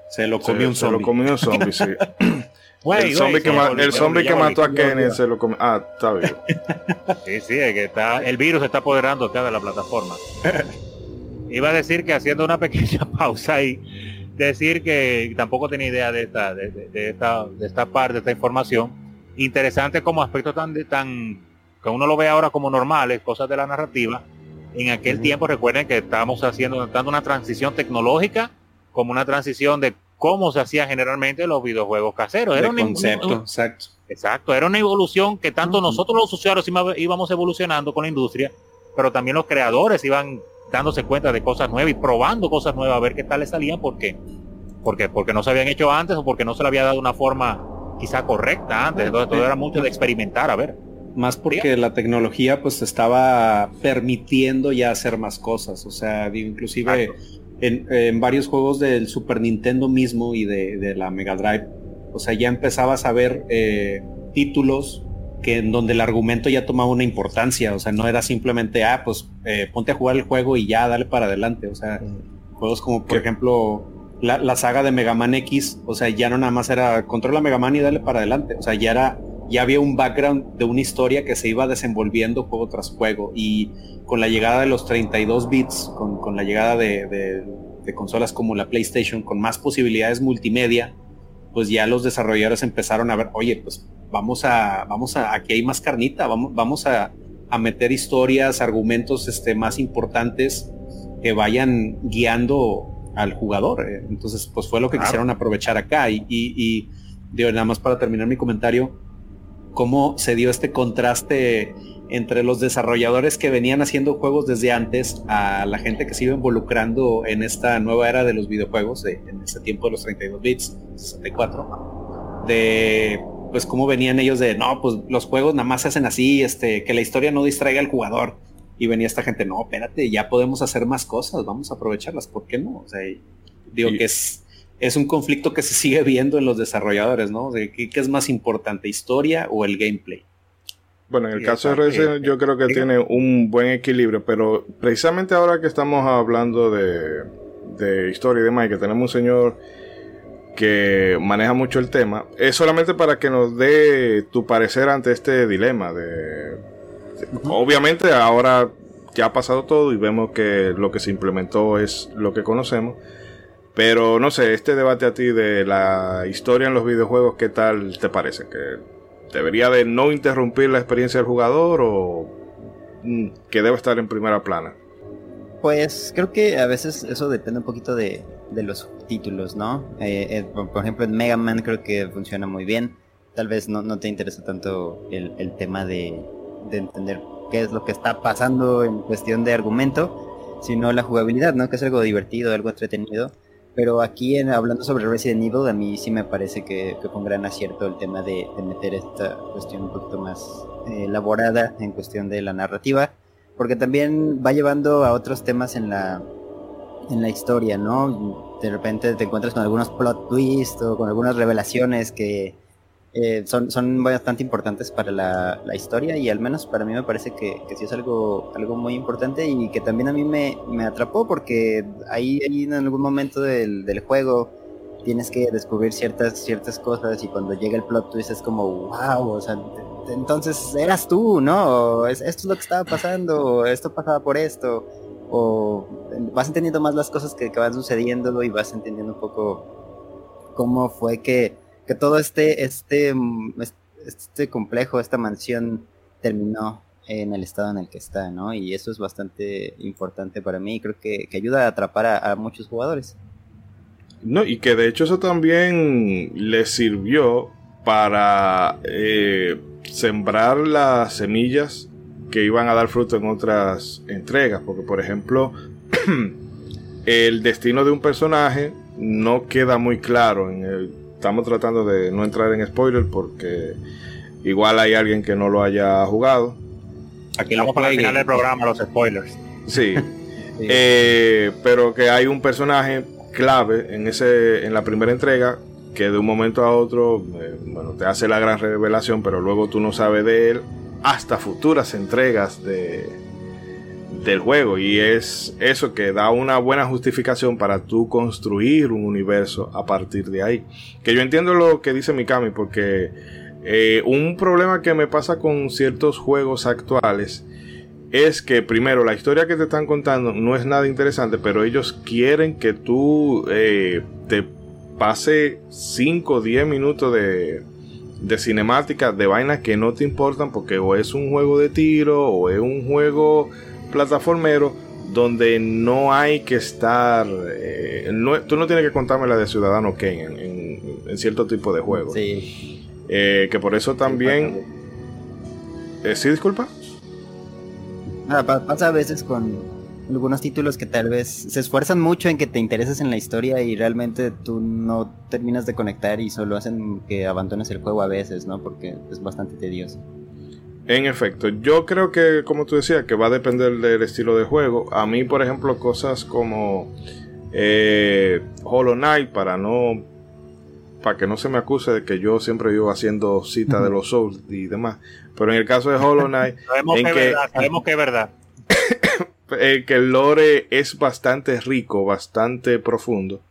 Se lo comió un zombie. Se lo comió un zombie, sí. el zombie, que, el zombie que mató a Kenny se lo comió. Ah, está bien. sí, sí, es que está, el virus está apoderando acá de la plataforma. Iba a decir que haciendo una pequeña pausa y decir que tampoco tenía idea de esta, de, de, esta, de esta parte, de esta información. Interesante como aspecto tan, tan, que uno lo ve ahora como normales, cosas de la narrativa. En aquel tiempo recuerden que estábamos haciendo, dando una transición tecnológica como una transición de cómo se hacía generalmente los videojuegos caseros. Era un concepto, exacto. Exacto, era una evolución que tanto nosotros los usuarios íbamos evolucionando con la industria, pero también los creadores iban dándose cuenta de cosas nuevas y probando cosas nuevas a ver qué tal les salían, ¿por qué? Porque, porque no se habían hecho antes o porque no se le había dado una forma quizá correcta antes, entonces todo era mucho de experimentar, a ver. Más porque la tecnología pues estaba permitiendo ya hacer más cosas, o sea, inclusive en, varios juegos del Super Nintendo mismo y de, la Mega Drive. O sea, ya empezabas a ver eh, títulos que en donde el argumento ya tomaba una importancia, o sea, no era simplemente, ah, pues eh, ponte a jugar el juego y ya dale para adelante, o sea, juegos como por ejemplo la, saga de Mega Man X, o sea, ya no nada más era controla Mega Man y dale para adelante, o sea, ya era, ya había un background de una historia que se iba desenvolviendo juego tras juego y con la llegada de los 32 bits, con, la llegada de, de consolas como la PlayStation, con más posibilidades multimedia, pues ya los desarrolladores empezaron a ver, oye, pues vamos a, vamos a, aquí hay más carnita, vamos, vamos a, meter historias, argumentos este, más importantes que vayan guiando al jugador. Eh. Entonces, pues fue lo que quisieron aprovechar acá. Y, y, digo, nada más para terminar mi comentario, cómo se dio este contraste entre los desarrolladores que venían haciendo juegos desde antes a la gente que se iba involucrando en esta nueva era de los videojuegos, en este tiempo de los 32 bits, 64, de pues cómo venían ellos de, no, pues los juegos nada más se hacen así, este, que la historia no distraiga al jugador. Y venía esta gente, no, espérate, ya podemos hacer más cosas, vamos a aprovecharlas, ¿por qué no? O sea, digo que es, es un conflicto que se sigue viendo en los desarrolladores, ¿no? De ¿qué, es más importante, historia o el gameplay? Bueno, en el caso de Resident yo creo que tiene un buen equilibrio, pero precisamente ahora que estamos hablando de, de historia y demás, y que tenemos un señor que maneja mucho el tema, es solamente para que nos dé tu parecer ante este dilema de, obviamente ahora ya ha pasado todo y vemos que lo que se implementó es lo que conocemos, pero no sé, este debate a ti de la historia en los videojuegos, ¿qué tal te parece? ¿Que debería de no interrumpir la experiencia del jugador o mm, que debe estar en primera plana? Pues creo que a veces eso depende un poquito de, de los títulos, ¿no? Eh, eh, por, ejemplo, en Mega Man creo que funciona muy bien. Tal vez no, no te interesa tanto el, el tema de, de, entender qué es lo que está pasando en cuestión de argumento, sino la jugabilidad, ¿no? Que es algo divertido, algo entretenido. Pero aquí, en, hablando sobre Resident Evil, a mí sí me parece que, que fue gran acierto el tema de, de meter esta cuestión un poquito más eh, elaborada en cuestión de la narrativa, porque también va llevando a otros temas en la, en la historia, ¿no? De repente te encuentras con algunos plot twists o con algunas revelaciones que eh, son, son bastante importantes para la, historia y al menos para mí me parece que, sí es algo, algo muy importante y que también a mí me, atrapó porque ahí, ahí, en algún momento del, juego tienes que descubrir ciertas, ciertas cosas y cuando llega el plot twist es como, wow, o sea, entonces eras tú, ¿no? esto es lo que estaba pasando, esto pasaba por esto o vas entendiendo más las cosas que, van sucediendo y vas entendiendo un poco cómo fue que, que todo este, este, este complejo, esta mansión terminó en el estado en el que está, ¿no? Y eso es bastante importante para mí y creo que, ayuda a atrapar a, muchos jugadores. No, y que de hecho eso también le sirvió para eh, sembrar las semillas que iban a dar fruto en otras entregas. Porque, por ejemplo, el destino de un personaje no queda muy claro. En el, estamos tratando de no entrar en spoiler porque igual hay alguien que no lo haya jugado. Aquí vamos para el final del programa los spoilers. Sí. Eh, pero que hay un personaje clave en ese en la primera entrega que de un momento a otro eh, bueno te hace la gran revelación pero luego tú no sabes de él hasta futuras entregas de, del juego. Y es eso que da una buena justificación para tú construir un universo a partir de ahí. Que yo entiendo lo que dice Mikami, porque eh, un problema que me pasa con ciertos juegos actuales es que primero la historia que te están contando no es nada interesante, pero ellos quieren que tú eh, te pase 5 o 10 minutos de, de de vainas que no te importan porque o es un juego de tiro o es un juego plataformero donde no hay que estar eh, tú no tienes que contarme la de Ciudadano Kane en, cierto tipo de juegos sí. Eh, que por eso también eh, sí disculpa pasa a veces con algunos títulos que tal vez se esfuerzan mucho en que te intereses en la historia y realmente tú no terminas de conectar y solo hacen que abandones el juego a veces, ¿no? Porque es bastante tedioso. En efecto, yo creo que, como tú decías, que va a depender del estilo de juego. A mí, por ejemplo, cosas como eh, Hollow Knight, para no para que no se me acuse de que yo siempre vivo haciendo cita de los Souls y demás. Pero en el caso de Hollow Knight, sabemos, que, verdad, sabemos que es verdad. que el lore es bastante rico, bastante profundo.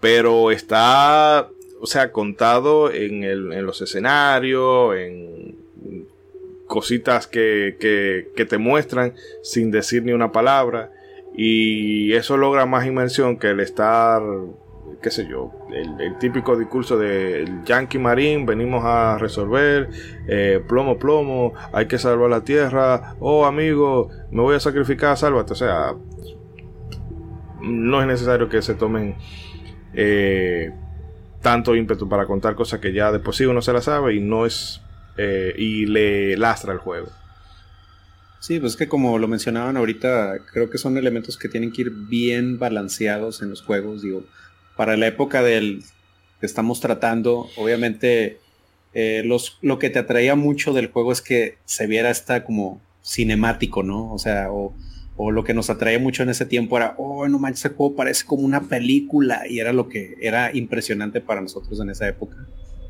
Pero está, o sea, contado en, el, en los escenarios, en cositas que, que, te muestran sin decir ni una palabra. Y eso logra más inmersión que el estar qué sé yo, el, típico discurso del Yankee Marín, venimos a resolver, eh, plomo, plomo, hay que salvar la tierra, oh amigo, me voy a sacrificar, sálvate. O sea, no es necesario que se tomen eh, tanto ímpetu para contar cosas que ya de por sí uno se la sabe y no es, eh, y le lastra el juego. Sí, pues que como lo mencionaban ahorita, creo que son elementos que tienen que ir bien balanceados en los juegos, digo para la época del que estamos tratando, obviamente eh, los, lo que te atraía mucho del juego es que se viera esta como cinemático, ¿no? O sea, o, lo que nos atraía mucho en ese tiempo era, oh, no manches, ese juego parece como una película y era lo que era impresionante para nosotros en esa época.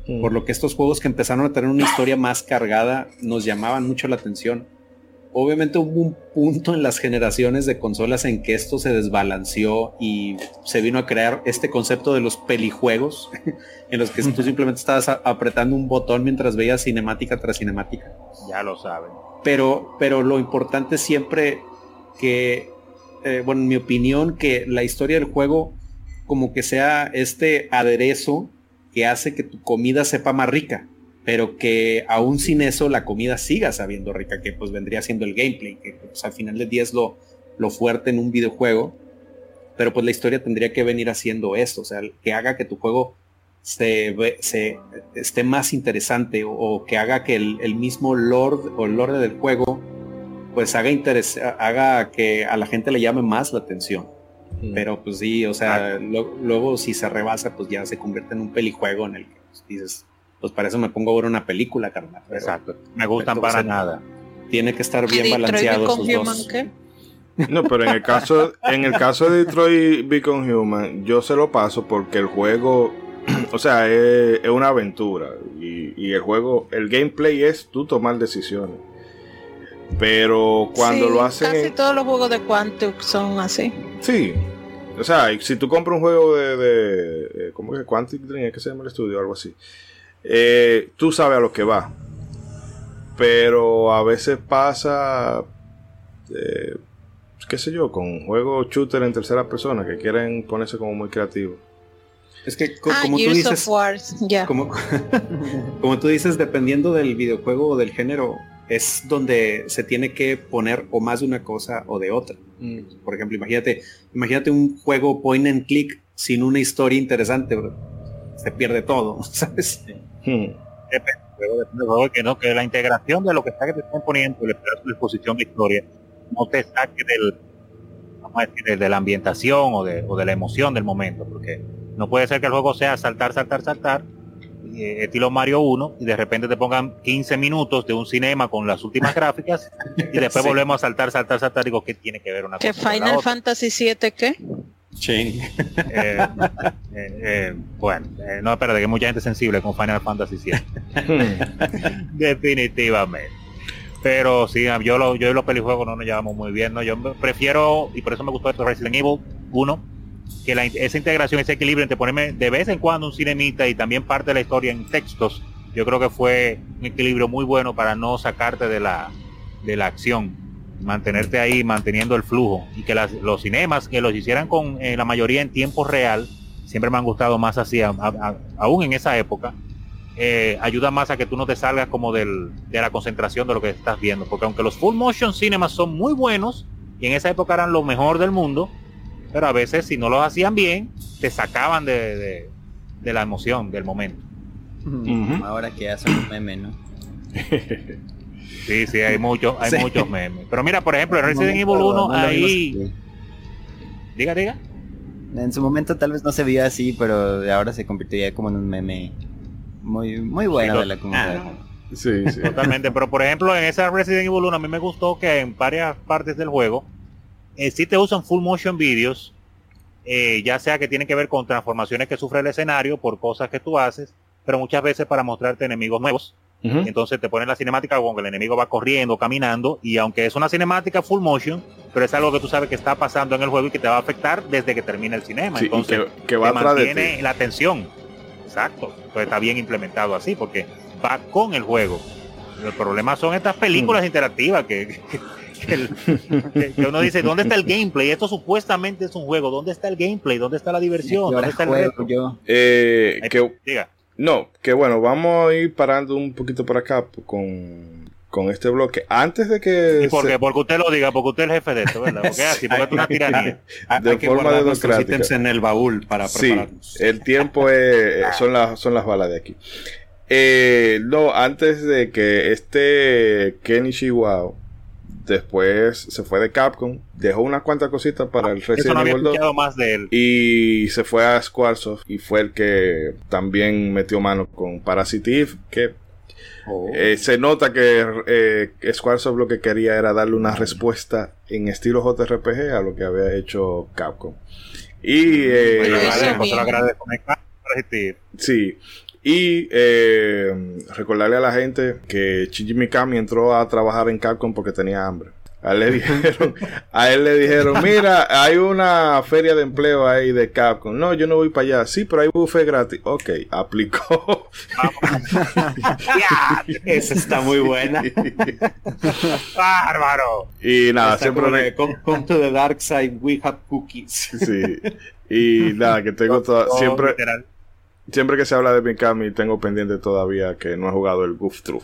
Mm. Por lo que estos juegos que empezaron a tener una historia más cargada nos llamaban mucho la atención obviamente hubo un punto en las generaciones de consolas en que esto se desbalanceó y se vino a crear este concepto de los pelijuegos, en los que tú simplemente estabas apretando un botón mientras veías cinemática tras cinemática. Ya lo saben. Pero, pero lo importante siempre que, eh, bueno, en mi opinión, que la historia del juego como que sea este aderezo que hace que tu comida sepa más rica pero que aún sin eso la comida siga sabiendo rica, que pues vendría siendo el gameplay, que pues, al final del día lo, lo fuerte en un videojuego, pero pues la historia tendría que venir haciendo esto, o sea, que haga que tu juego se, se esté más interesante o, que haga que el, mismo lord o el lord del juego pues haga interés, haga que a la gente le llame más la atención. Pero pues sí, o sea, luego si se rebasa, pues ya se convierte en un pelijuego en el que pues, dices, pues para eso me pongo a ver una película, carnal. Exacto. Me gustan para nada. Tiene que estar bien balanceado esos dos. No, pero en el caso, en el caso de Detroit Become Human, yo se lo paso porque el juego, o sea, es, una aventura. Y, el juego, el gameplay es tú tomar decisiones. Pero cuando lo hacen. Casi todos los juegos de Quantum son así. Sí. O sea, si tú compras un juego de. de eh, ¿Cómo es? Quantic Dream, es que se llama el estudio, algo así. Eh, tú sabes a lo que va. Pero a veces pasa, eh, qué sé yo, con juegos shooter en tercera persona que quieren ponerse como muy creativos. Es que ah, como tú dices, como, como tú dices, dependiendo del videojuego o del género, es donde se tiene que poner o más de una cosa o de otra. Mm. Por ejemplo, imagínate, imagínate un juego point and click sin una historia interesante, se pierde todo, ¿sabes? Hmm. que no, que la integración de lo que está que te están poniendo le a su disposición de historia no te saque del, vamos a decir, de la ambientación o de, o de la emoción del momento, porque no puede ser que el juego sea saltar, saltar, saltar, eh, estilo Mario 1, y de repente te pongan 15 minutos de un cinema con las últimas gráficas, y después volvemos a saltar, saltar, saltar, digo, ¿qué tiene que ver una ¿Que Final Fantasy 7 qué? Eh, eh, eh, bueno, no, espérate, que mucha gente sensible con Final Fantasy VII. Definitivamente. Pero sí, yo, lo, yo y los pelijuegos no nos llevamos muy bien, ¿no? Yo prefiero, y por eso me gustó esto Resident Evil 1, que la, esa integración, ese equilibrio entre ponerme de vez en cuando un cinemita y también parte de la historia en textos, yo creo que fue un equilibrio muy bueno para no sacarte de la, de la acción mantenerte ahí manteniendo el flujo y que los cinemas que los hicieran con eh, la mayoría en tiempo real siempre me han gustado más así aún en esa época eh, ayuda más a que tú no te salgas como del, de la concentración de lo que estás viendo porque aunque los full motion cinemas son muy buenos y en esa época eran lo mejor del mundo pero a veces si no los hacían bien te sacaban de, la emoción del momento ahora que hacen un meme no Sí, sí, hay muchos, hay muchos memes. Pero mira, por ejemplo, en Resident Evil 1 ahí. Diga, diga. En su momento tal vez no se vio así, pero ahora se convirtió como en un meme muy, muy bueno de la comunidad. Ah, sí, sí. Totalmente. Pero por ejemplo, en esa Resident Evil 1 a mí me gustó que en varias partes del juego eh, sí te usan full motion videos eh, ya sea que tienen que ver con transformaciones que sufre el escenario por cosas que tú haces, pero muchas veces para mostrarte enemigos nuevos. Entonces te ponen la cinemática con que el enemigo va corriendo, caminando, y aunque es una cinemática full motion, pero es algo que tú sabes que está pasando en el juego y que te va a afectar desde que termine el cinema. Sí, Entonces que, que va te mantiene ti. la atención. Exacto. Entonces está bien implementado así, porque va con el juego. El problema son estas películas interactivas que, que el- que- uno dice, ¿dónde está el gameplay? Esto supuestamente es un juego. ¿Dónde está el gameplay? ¿Dónde está la diversión? ¿Qué hora ¿Dónde está el juego reto? yo? Eh, Ahí- que, Diga. no, que bueno, vamos a ir parando un poquito por acá con, con este bloque. Antes de que... ¿Y por se- qué? Porque usted lo diga, porque usted es el jefe de esto, ¿verdad? Porque así, porque esto es una tiranía. Hay, De hay que forma democrática. ítems en el baúl para Sí, el tiempo es, son, las, son las balas de aquí. Eh, no, antes de que este Kenichi Wow después se fue de Capcom, dejó unas cuantas cositas para el Eso Resident no Evil 2 escuchado más de él. y se fue a Squaresoft y fue el que también metió mano con Parasite Eve, que Oh. eh, se nota que eh, Squaresoft lo que quería era darle una respuesta en estilo JRPG a lo que había hecho Capcom. Y eh, Pues. Sí. Y eh, recordarle a la gente que Shinji Mikami entró a trabajar en Capcom porque tenía hambre. A él le dijeron, a él le dijeron, mira, hay una feria de empleo ahí de Capcom. No, yo no voy para allá. Sí, pero hay buffet gratis. Ok, aplicó. Esa está muy buena. ¡Bárbaro! y nada, Está siempre me- to the dark side, we have cookies. sí. Y nada, que tengo toda, Todo siempre, literal. Siempre que se habla de Mikami tengo pendiente todavía que no he jugado el Goof Troop.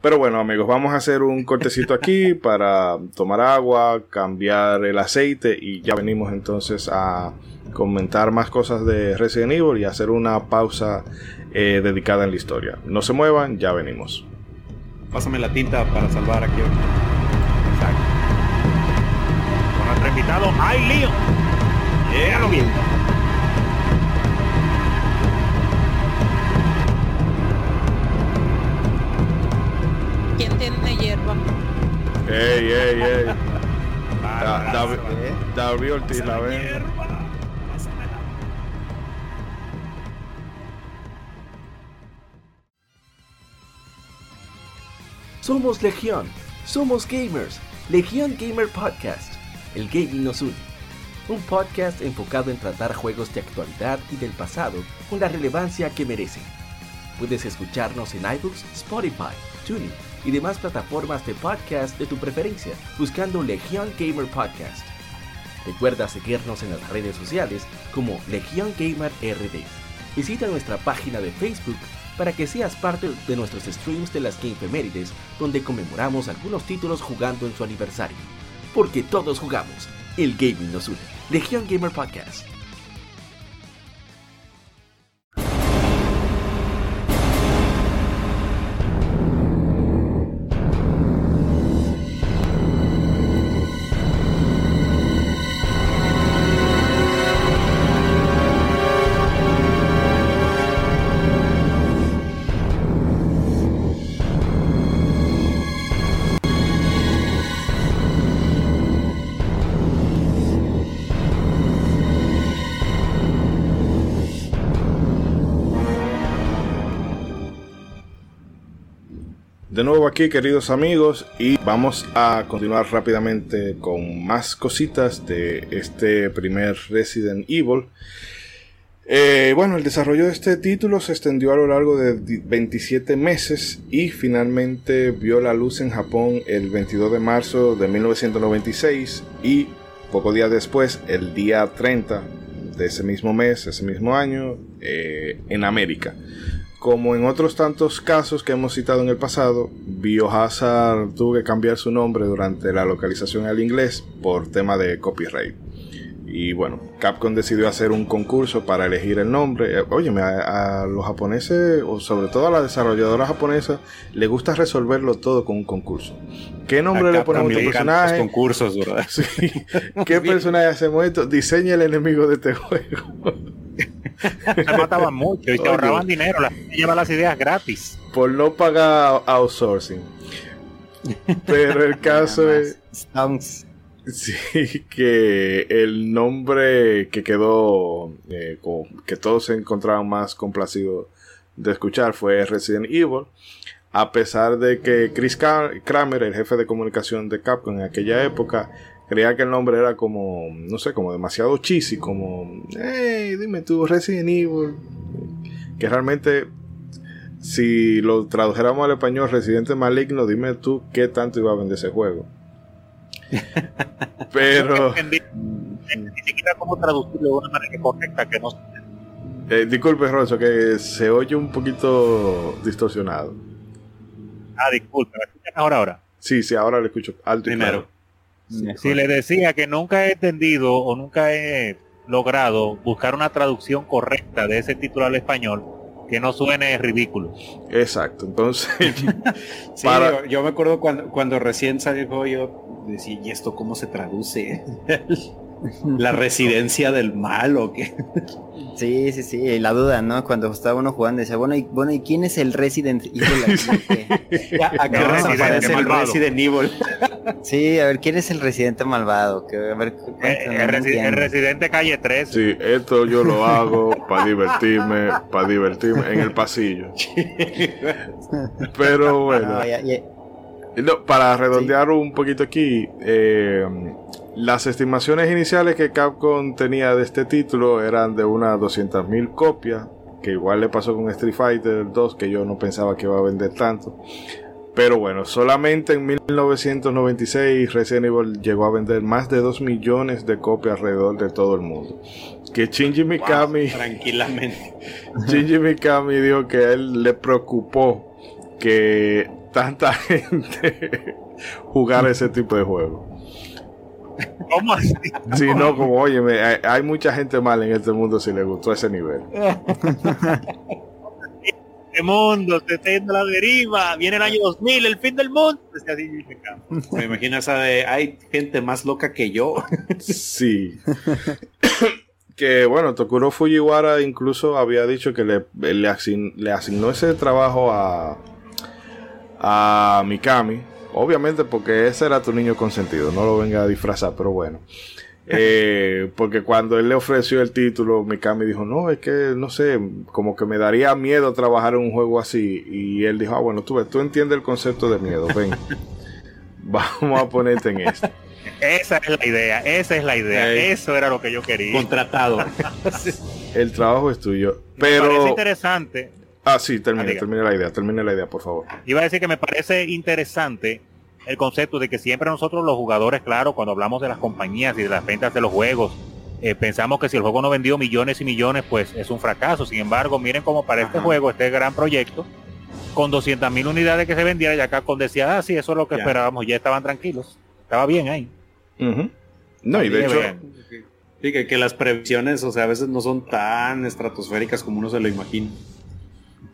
Pero bueno amigos, vamos a hacer un cortecito aquí para tomar agua, cambiar el aceite y ya venimos entonces a comentar más cosas de Resident Evil y hacer una pausa eh, dedicada en la historia. No se muevan, ya venimos. Pásame la tinta para salvar aquí. Exacto. Con nuestro invitado, ¡Ay, Leon! Lléalo bien. ¡Ey, ey, ey! David, David Ortiz la ven. Somos Legión, somos gamers. Legión Gamer Podcast. El gaming nos une. Un podcast enfocado en tratar juegos de actualidad y del pasado con la relevancia que merecen. Puedes escucharnos en iBooks, Spotify, TuneIn y demás plataformas de podcast de tu preferencia buscando Legión Gamer Podcast. Recuerda seguirnos en las redes sociales como Legión Gamer RD. Visita nuestra página de Facebook para que seas parte de nuestros streams de las Gamefemérides, donde conmemoramos algunos títulos jugando en su aniversario. Porque todos jugamos, el gaming nos une. Legión Gamer Podcast. Nuevo aquí, queridos amigos, y vamos a continuar rápidamente con más cositas de este primer Resident Evil. Eh, bueno, el desarrollo de este título se extendió a lo largo de di- 27 meses y finalmente vio la luz en Japón el 22 de marzo de 1996 y poco días después, el día 30 de ese mismo mes, ese mismo año, eh, en América. Como en otros tantos casos que hemos citado en el pasado, Biohazard tuvo que cambiar su nombre durante la localización al inglés por tema de copyright. Y bueno, Capcom decidió hacer un concurso para elegir el nombre. Eh, Óyeme, a, a los japoneses, o sobre todo a la desarrolladora japonesa, le gusta resolverlo todo con un concurso. ¿Qué nombre le Acá ponemos a este encantan los personaje? concursos, ¿verdad? Sí. ¿Qué personaje hacemos esto? Diseña el enemigo de este juego. Se mataban mucho y se Oye. ahorraban dinero. La gente lleva las ideas gratis. Por no pagar outsourcing. Pero el caso es. Sí, que el nombre que quedó, eh, que todos se encontraban más complacidos de escuchar fue Resident Evil. A pesar de que Chris Kramer, el jefe de comunicación de Capcom en aquella época, creía que el nombre era como, no sé, como demasiado cheesy, como, hey, dime tú, Resident Evil. Que realmente, si lo tradujéramos al español, Residente Maligno, dime tú qué tanto iba a vender ese juego. Pero. Ni siquiera cómo traducirlo de una manera correcta que no. Eh, disculpe, Ronzo, que se oye un poquito distorsionado. Ah, disculpe, ¿me escucha mejor ahora? Sí, sí, ahora le escucho alto Primero. Si le decía que nunca he entendido o nunca he logrado buscar una traducción correcta de ese título al español que no suene ridículo. Exacto, entonces... sí, yo, me acuerdo cuando, cuando recién salió yo decía, ¿y esto cómo se traduce? la residencia del mal o qué. Sí, sí, sí, la duda, ¿no? Cuando estaba uno jugando, decía, bueno, ¿y, bueno, ¿y quién es el Resident Evil? ¿A qué aparece el Resident Evil? sí, a ver, ¿quién es el residente malvado? Que, a ver, eh, el, residente calle 3. Sí, esto yo lo hago para divertirme, para divertirme en el pasillo. Pero bueno. para redondear un poquito aquí, eh, las estimaciones iniciales que Capcom tenía de este título eran de unas 200.000 copias, que igual le pasó con Street Fighter 2, que yo no pensaba que iba a vender tanto. Pero bueno, solamente en 1996 Resident Evil llegó a vender más de 2 millones de copias alrededor de todo el mundo. Que Shinji Mikami... tranquilamente. Shinji Mikami dijo que a él le preocupó que tanta gente jugara ese tipo de juego. ¿Cómo así? Sí, no, como, oye, hay, mucha gente mal en este mundo si le gustó ese nivel. este mundo se está yendo a la deriva, viene el año 2000, el fin del mundo. me imagino esa de, hay gente más loca que yo. sí. que bueno, Tokuro Fujiwara incluso había dicho que le, le, asignó ese trabajo a, a Mikami Obviamente porque ese era tu niño consentido, no lo venga a disfrazar, pero bueno. Eh, porque cuando él le ofreció el título, Mikami dijo, no, es que, no sé, como que me daría miedo trabajar en un juego así. Y él dijo, ah, bueno, tú, tú entiendes el concepto de miedo, ven, vamos a ponerte en esto. Esa es la idea, esa es la idea, eso era lo que yo quería. Contratado. el trabajo es tuyo. Pero... Me interesante Ah, sí, termine, termine la idea, termine la idea, por favor. Iba a decir que me parece interesante el concepto de que siempre nosotros los jugadores, claro, cuando hablamos de las compañías y de las ventas de los juegos, eh, pensamos que si el juego no vendió millones y millones, pues es un fracaso. Sin embargo, miren cómo para este juego, este gran proyecto, con 200 mil unidades que se vendiera, ya acá con decía, ah, sí, eso es lo que esperábamos, ya estaban tranquilos, estaba bien ahí. No, y de hecho... Sí, que, que, las previsiones, o sea, a veces no son tan estratosféricas como uno se lo imagina.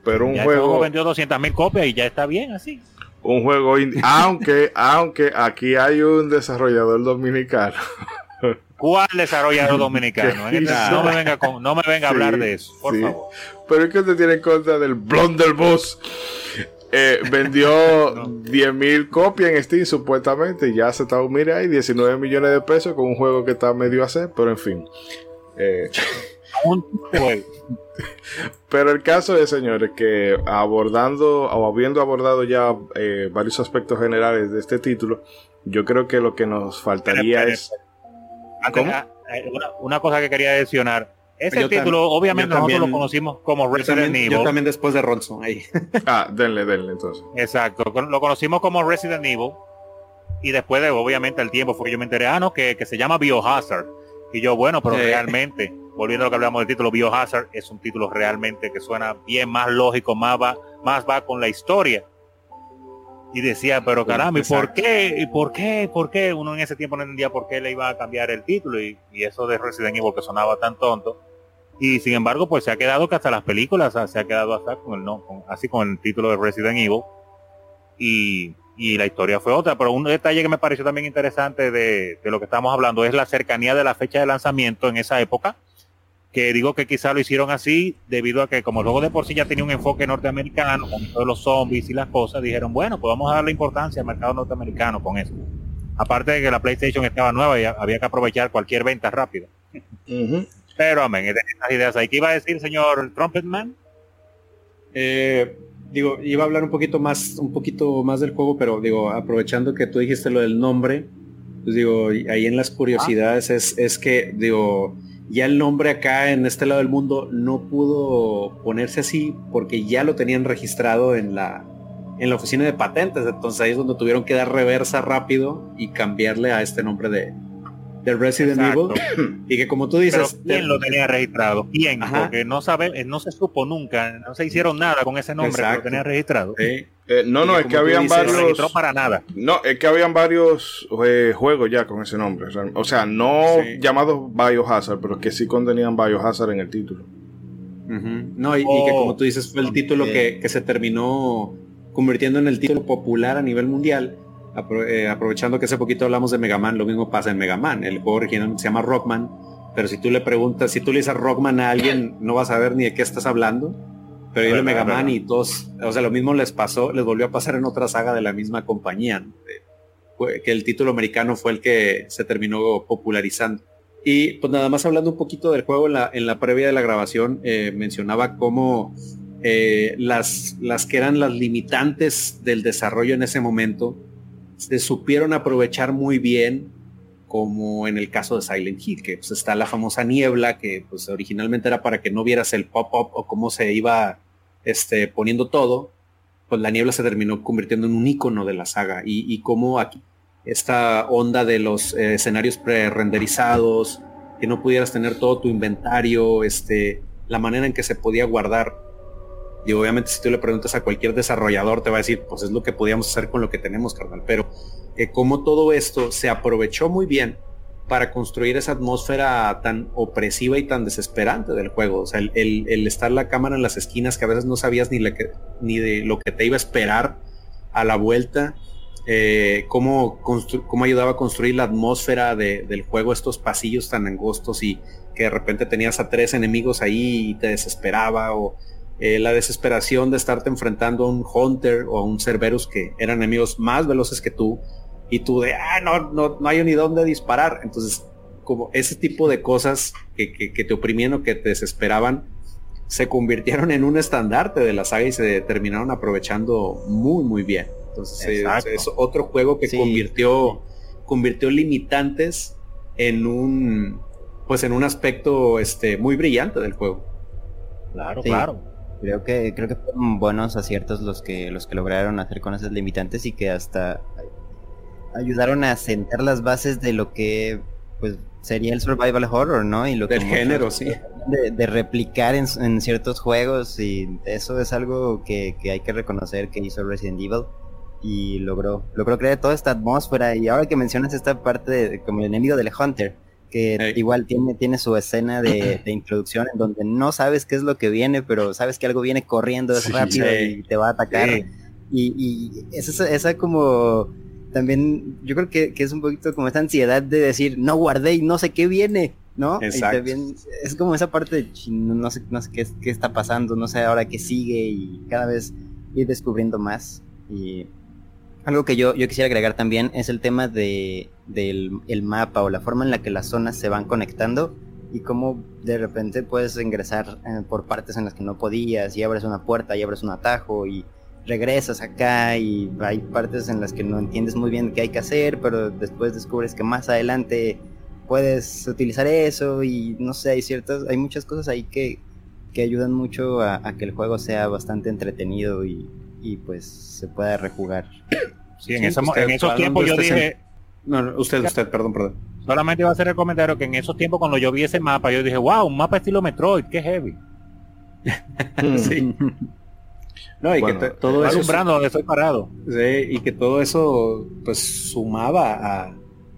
Pero un juego. vendió 200 mil copias y ya está bien así. Un juego aunque, aunque aquí hay un desarrollador dominicano. ¿Cuál desarrollador dominicano? Este no, me venga no me venga a hablar de eso, por favor. Pero es que usted tiene en cuenta del Blunderbuss. Eh, vendió 10 mil copias en Steam supuestamente. Ya se está, mire ahí, 19 millones de pesos con un juego que está medio a hacer, pero en fin. Eh, pero el caso es, señores, que abordando o habiendo abordado ya eh, varios aspectos generales de este título, yo creo que lo que nos faltaría es... Ah, eh, una, cosa que quería mencionar. Ese título, obviamente, nosotros lo conocimos como Resident Evil. Yo también después de Ronson, ahí. ah, denle, denle, entonces. Exacto, lo conocimos como Resident Evil. Y después de, obviamente, el tiempo fue que yo me enteré, ah, no, que, que se llama Biohazard. Y yo, bueno, pero realmente volviendo a lo que hablamos del título, Biohazard es un título realmente que suena bien, más lógico, más va, más va con la historia. Y decía, pero caramba, ¿y por qué? ¿Y por qué? ¿Por qué? Uno en ese tiempo no entendía por qué le iba a cambiar el título y, eso de Resident Evil que sonaba tan tonto. Y sin embargo, pues se ha quedado que hasta las películas se ha quedado hasta con el no, así con el título de Resident Evil. Y, y, la historia fue otra. Pero un detalle que me pareció también interesante de, de, lo que estamos hablando es la cercanía de la fecha de lanzamiento en esa época que digo que quizá lo hicieron así debido a que como el juego de por sí ya tenía un enfoque norteamericano con todos los zombies y las cosas, dijeron, bueno, pues vamos a darle importancia al mercado norteamericano con eso. Aparte de que la PlayStation estaba nueva y había que aprovechar cualquier venta rápida. Pero amén, estas ideas ahí. ¿Qué iba a decir, señor Trumpetman? Eh, digo, iba a hablar un poquito más, un poquito más del juego, pero digo, aprovechando que tú dijiste lo del nombre, pues digo, ahí en las curiosidades es, es que, digo, ya el nombre acá en este lado del mundo no pudo ponerse así porque ya lo tenían registrado en la en la oficina de patentes. Entonces ahí es donde tuvieron que dar reversa rápido y cambiarle a este nombre de, de Resident Evil. Y que como tú dices quién lo tenía registrado quién porque no sabe no se supo nunca no se hicieron nada con ese nombre que lo tenía registrado eh, no no es que habían varios no para nada. No es que habían varios eh, juegos ya con ese nombre o sea no llamados Biohazard pero que sí contenían Biohazard en el título. No y, que como tú dices fue el título que, que se terminó convirtiendo en el título popular a nivel mundial eh, aprovechando que hace poquito hablamos de Mega Man, lo mismo pasa en Mega Man. El juego original se llama Rockman, pero si tú le preguntas, si tú le dices Rockman a alguien, no vas a ver ni de qué estás hablando. Pero de Mega Man y todos, o sea, lo mismo les pasó, les volvió a pasar en otra saga de la misma compañía, que el título americano fue el que se terminó popularizando. Y pues nada más hablando un poquito del juego en la, en la previa de la grabación, eh, mencionaba cómo eh, las, las que eran las limitantes del desarrollo en ese momento se supieron aprovechar muy bien, como en el caso de Silent Hill, que pues, está la famosa niebla, que pues originalmente era para que no vieras el pop-up o cómo se iba este, poniendo todo, pues la niebla se terminó convirtiendo en un icono de la saga y, y cómo aquí esta onda de los eh, escenarios pre-renderizados, que no pudieras tener todo tu inventario, este, la manera en que se podía guardar y obviamente si tú le preguntas a cualquier desarrollador te va a decir, pues es lo que podíamos hacer con lo que tenemos, carnal. Pero eh, como todo esto se aprovechó muy bien para construir esa atmósfera tan opresiva y tan desesperante del juego. O sea, el, estar la cámara en las esquinas que a veces no sabías ni, ni de lo que te iba a esperar a la vuelta. Eh, cómo, cómo, ayudaba a construir la atmósfera del juego, estos pasillos tan angostos y que de repente tenías a tres enemigos ahí y te desesperaba o eh, la desesperación de estarte enfrentando a un Hunter o a un Cerberus que eran enemigos más veloces que tú y tú de, ah, no, no, no hay ni dónde disparar. Entonces, como ese tipo de cosas que, que, te oprimían o que te desesperaban, se convirtieron en un estandarte de la saga y se terminaron aprovechando muy, muy bien. Entonces, es, otro juego que convirtió, convirtió limitantes en un, pues en un aspecto este, muy brillante del juego. Claro, claro. Creo que, creo que fueron buenos aciertos los que, los que lograron hacer con esas limitantes y que hasta ayudaron a sentar las bases de lo que pues sería el survival horror, ¿no? Y lo del género, sí. De, replicar en, ciertos juegos y eso es algo que, que, hay que reconocer que hizo Resident Evil y logró, logró crear toda esta atmósfera y ahora que mencionas esta parte de, como el enemigo del Hunter, que igual tiene, tiene su escena de, introducción en donde no sabes qué es lo que viene, pero sabes que algo viene corriendo, es rápido y te va a atacar. Y, y esa, esa como también, yo creo que, es un poquito como esta ansiedad de decir, no guardé y no sé qué viene, ¿no? Y también es como esa parte de, no sé, no sé qué, qué está pasando, no sé ahora qué sigue y cada vez ir descubriendo más. Y algo que yo, yo quisiera agregar también es el tema de, del el mapa o la forma en la que las zonas se van conectando y cómo de repente puedes ingresar eh, por partes en las que no podías y abres una puerta y abres un atajo y regresas acá y hay partes en las que no entiendes muy bien qué hay que hacer, pero después descubres que más adelante puedes utilizar eso y no sé, hay ciertas, hay muchas cosas ahí que, que ayudan mucho a, a que el juego sea bastante entretenido y, y pues se pueda rejugar. Sí, en, esos tiempos yo dije... No, usted, usted, perdón, perdón. Solamente iba a hacer el comentario que en esos tiempos cuando yo vi ese mapa, yo dije, wow, un mapa estilo Metroid, qué heavy. sí. No, y que todo eso... Alumbrando donde estoy parado. Sí, y que todo eso, pues, sumaba a,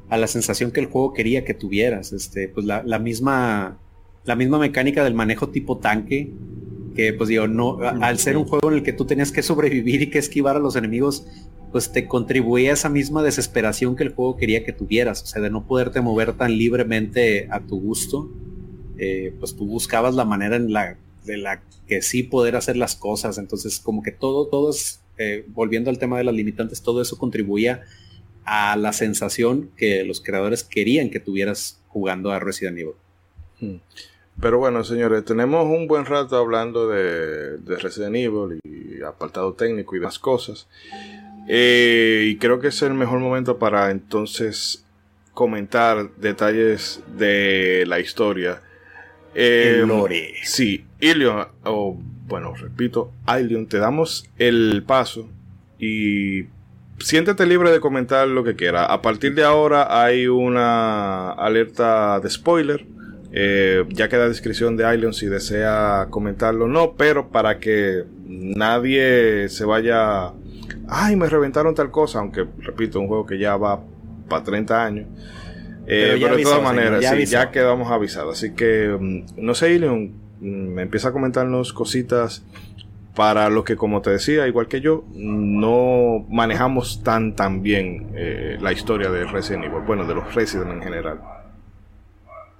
a, la sensación que el juego quería que tuvieras. Este, pues la, la misma... La misma mecánica del manejo tipo tanque, que pues digo, no, al ser un juego en el que tú tenías que sobrevivir y que esquivar a los enemigos, pues te contribuía a esa misma desesperación que el juego quería que tuvieras, o sea, de no poderte mover tan libremente a tu gusto, eh, pues tú buscabas la manera en la de la que sí poder hacer las cosas, entonces como que todo, todo es, eh, volviendo al tema de las limitantes, todo eso contribuía a la sensación que los creadores querían que tuvieras jugando a Resident Evil. Hmm. Pero bueno, señores, tenemos un buen rato hablando de, Resident Evil y apartado técnico y demás cosas. Eh, y creo que es el mejor momento para entonces comentar detalles de la historia. Eh, lore. Sí, Ilion, o bueno, repito, Ilion, te damos el paso y siéntete libre de comentar lo que quiera. A partir de ahora hay una alerta de spoiler. Eh, ya queda descripción de Ilion si desea comentarlo o no, pero para que nadie se vaya, ay, me reventaron tal cosa, aunque repito, un juego que ya va para 30 años. Eh, pero, de todas maneras, ya, ya quedamos avisados. Así que, mm, no sé, Ilion, me empieza a comentarnos cositas para los que, como te decía, igual que yo, no manejamos tan tan bien eh, la historia de Resident Evil, bueno, de los Resident en general.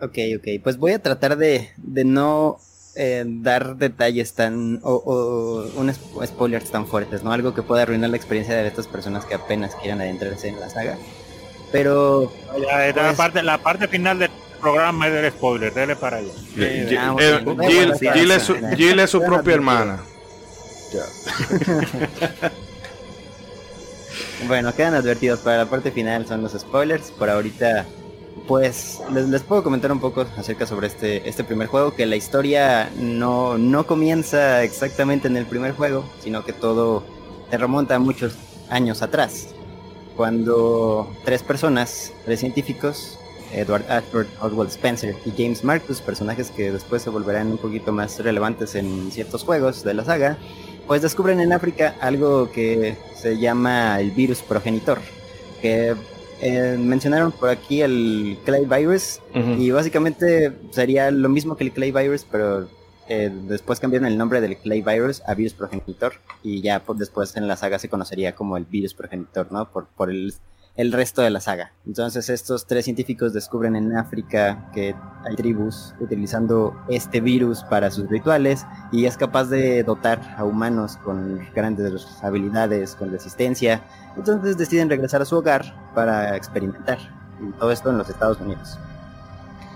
Ok, ok, pues voy a tratar de, de no eh, dar detalles tan o, o un spoilers tan fuertes, ¿no? Algo que pueda arruinar la experiencia de estas personas que apenas quieran adentrarse en la saga. Pero la, pues parte, la parte final del programa es del spoiler, dele para allá. Jill es su propia hermana. bueno, quedan advertidos para la parte final, son los spoilers. Por ahorita, pues les, puedo comentar un poco acerca sobre este, este primer juego, que la historia no, no comienza exactamente en el primer juego, sino que todo se remonta muchos años atrás, cuando tres personas, tres científicos, Edward Ashford, Oswald Spencer y James Marcus, personajes que después se volverán un poquito más relevantes en ciertos juegos de la saga, pues descubren en África algo que se llama el virus progenitor, que eh, mencionaron por aquí el clay virus y básicamente sería lo mismo que el clay virus, pero eh, después cambiaron el nombre del clay virus a virus progenitor y ya por después en la saga se conocería como el virus progenitor, ¿no? Por, por el el resto de la saga. Entonces estos tres científicos descubren en África que hay tribus utilizando este virus para sus rituales y es capaz de dotar a humanos con grandes habilidades, con resistencia. Entonces deciden regresar a su hogar para experimentar. Y todo esto en los Estados Unidos.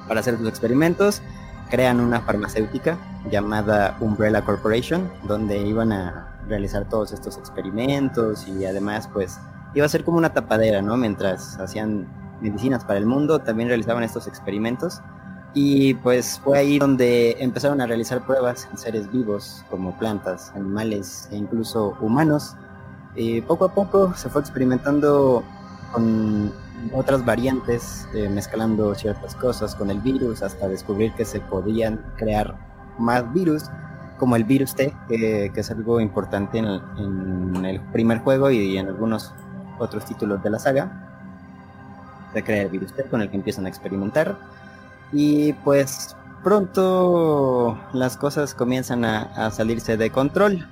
Para hacer sus experimentos crean una farmacéutica llamada Umbrella Corporation donde iban a realizar todos estos experimentos y además pues iba a ser como una tapadera, ¿no? Mientras hacían medicinas para el mundo, también realizaban estos experimentos. Y pues fue ahí donde empezaron a realizar pruebas en seres vivos, como plantas, animales e incluso humanos. Y poco a poco se fue experimentando con otras variantes, eh, mezclando ciertas cosas con el virus, hasta descubrir que se podían crear más virus, como el virus T, que, es algo importante en el, en el primer juego y en algunos otros títulos de la saga. Se crea el virus con el que empiezan a experimentar. Y pues pronto las cosas comienzan a, salirse de control.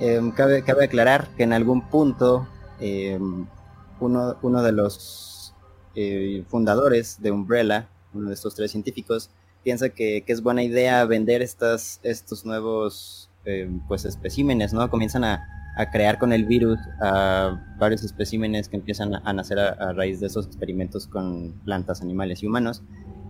Em, cabe, cabe, aclarar que en algún punto em, uno, uno, de los eh, fundadores de Umbrella, uno de estos tres científicos, piensa que, que es buena idea vender estas, estos nuevos em, pues especímenes, ¿no? Comienzan a, a crear con el virus a varios especímenes que empiezan a, nacer a, raíz de esos experimentos con plantas, animales y humanos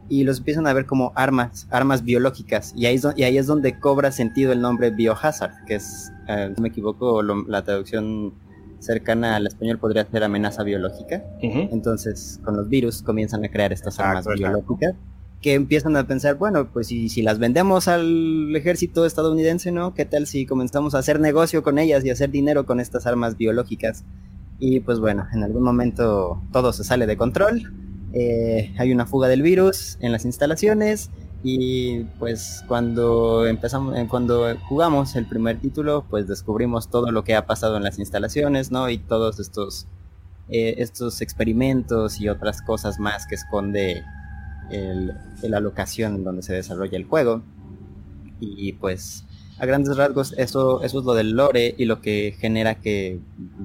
y los empiezan a ver como armas, armas biológicas y ahí es, y ahí es donde cobra sentido el nombre biohazard, que es, eh, no me equivoco, la traducción cercana al español podría ser amenaza biológica. Entonces, con los virus comienzan a crear estas armas biológicas que empiezan a pensar, bueno, pues si, si las vendemos al ejército estadounidense, ¿no? ¿Qué tal si comenzamos a hacer negocio con ellas y hacer dinero con estas armas biológicas? Y pues bueno, en algún momento todo se sale de control, eh, hay una fuga del virus en las instalaciones y pues cuando empezamos, eh, cuando jugamos el primer título, pues descubrimos todo lo que ha pasado en las instalaciones, ¿no? Y todos estos, eh, estos experimentos y otras cosas más que esconde el, la locación donde se desarrolla el juego. Y pues a grandes rasgos eso, eso es lo del lore y lo que genera que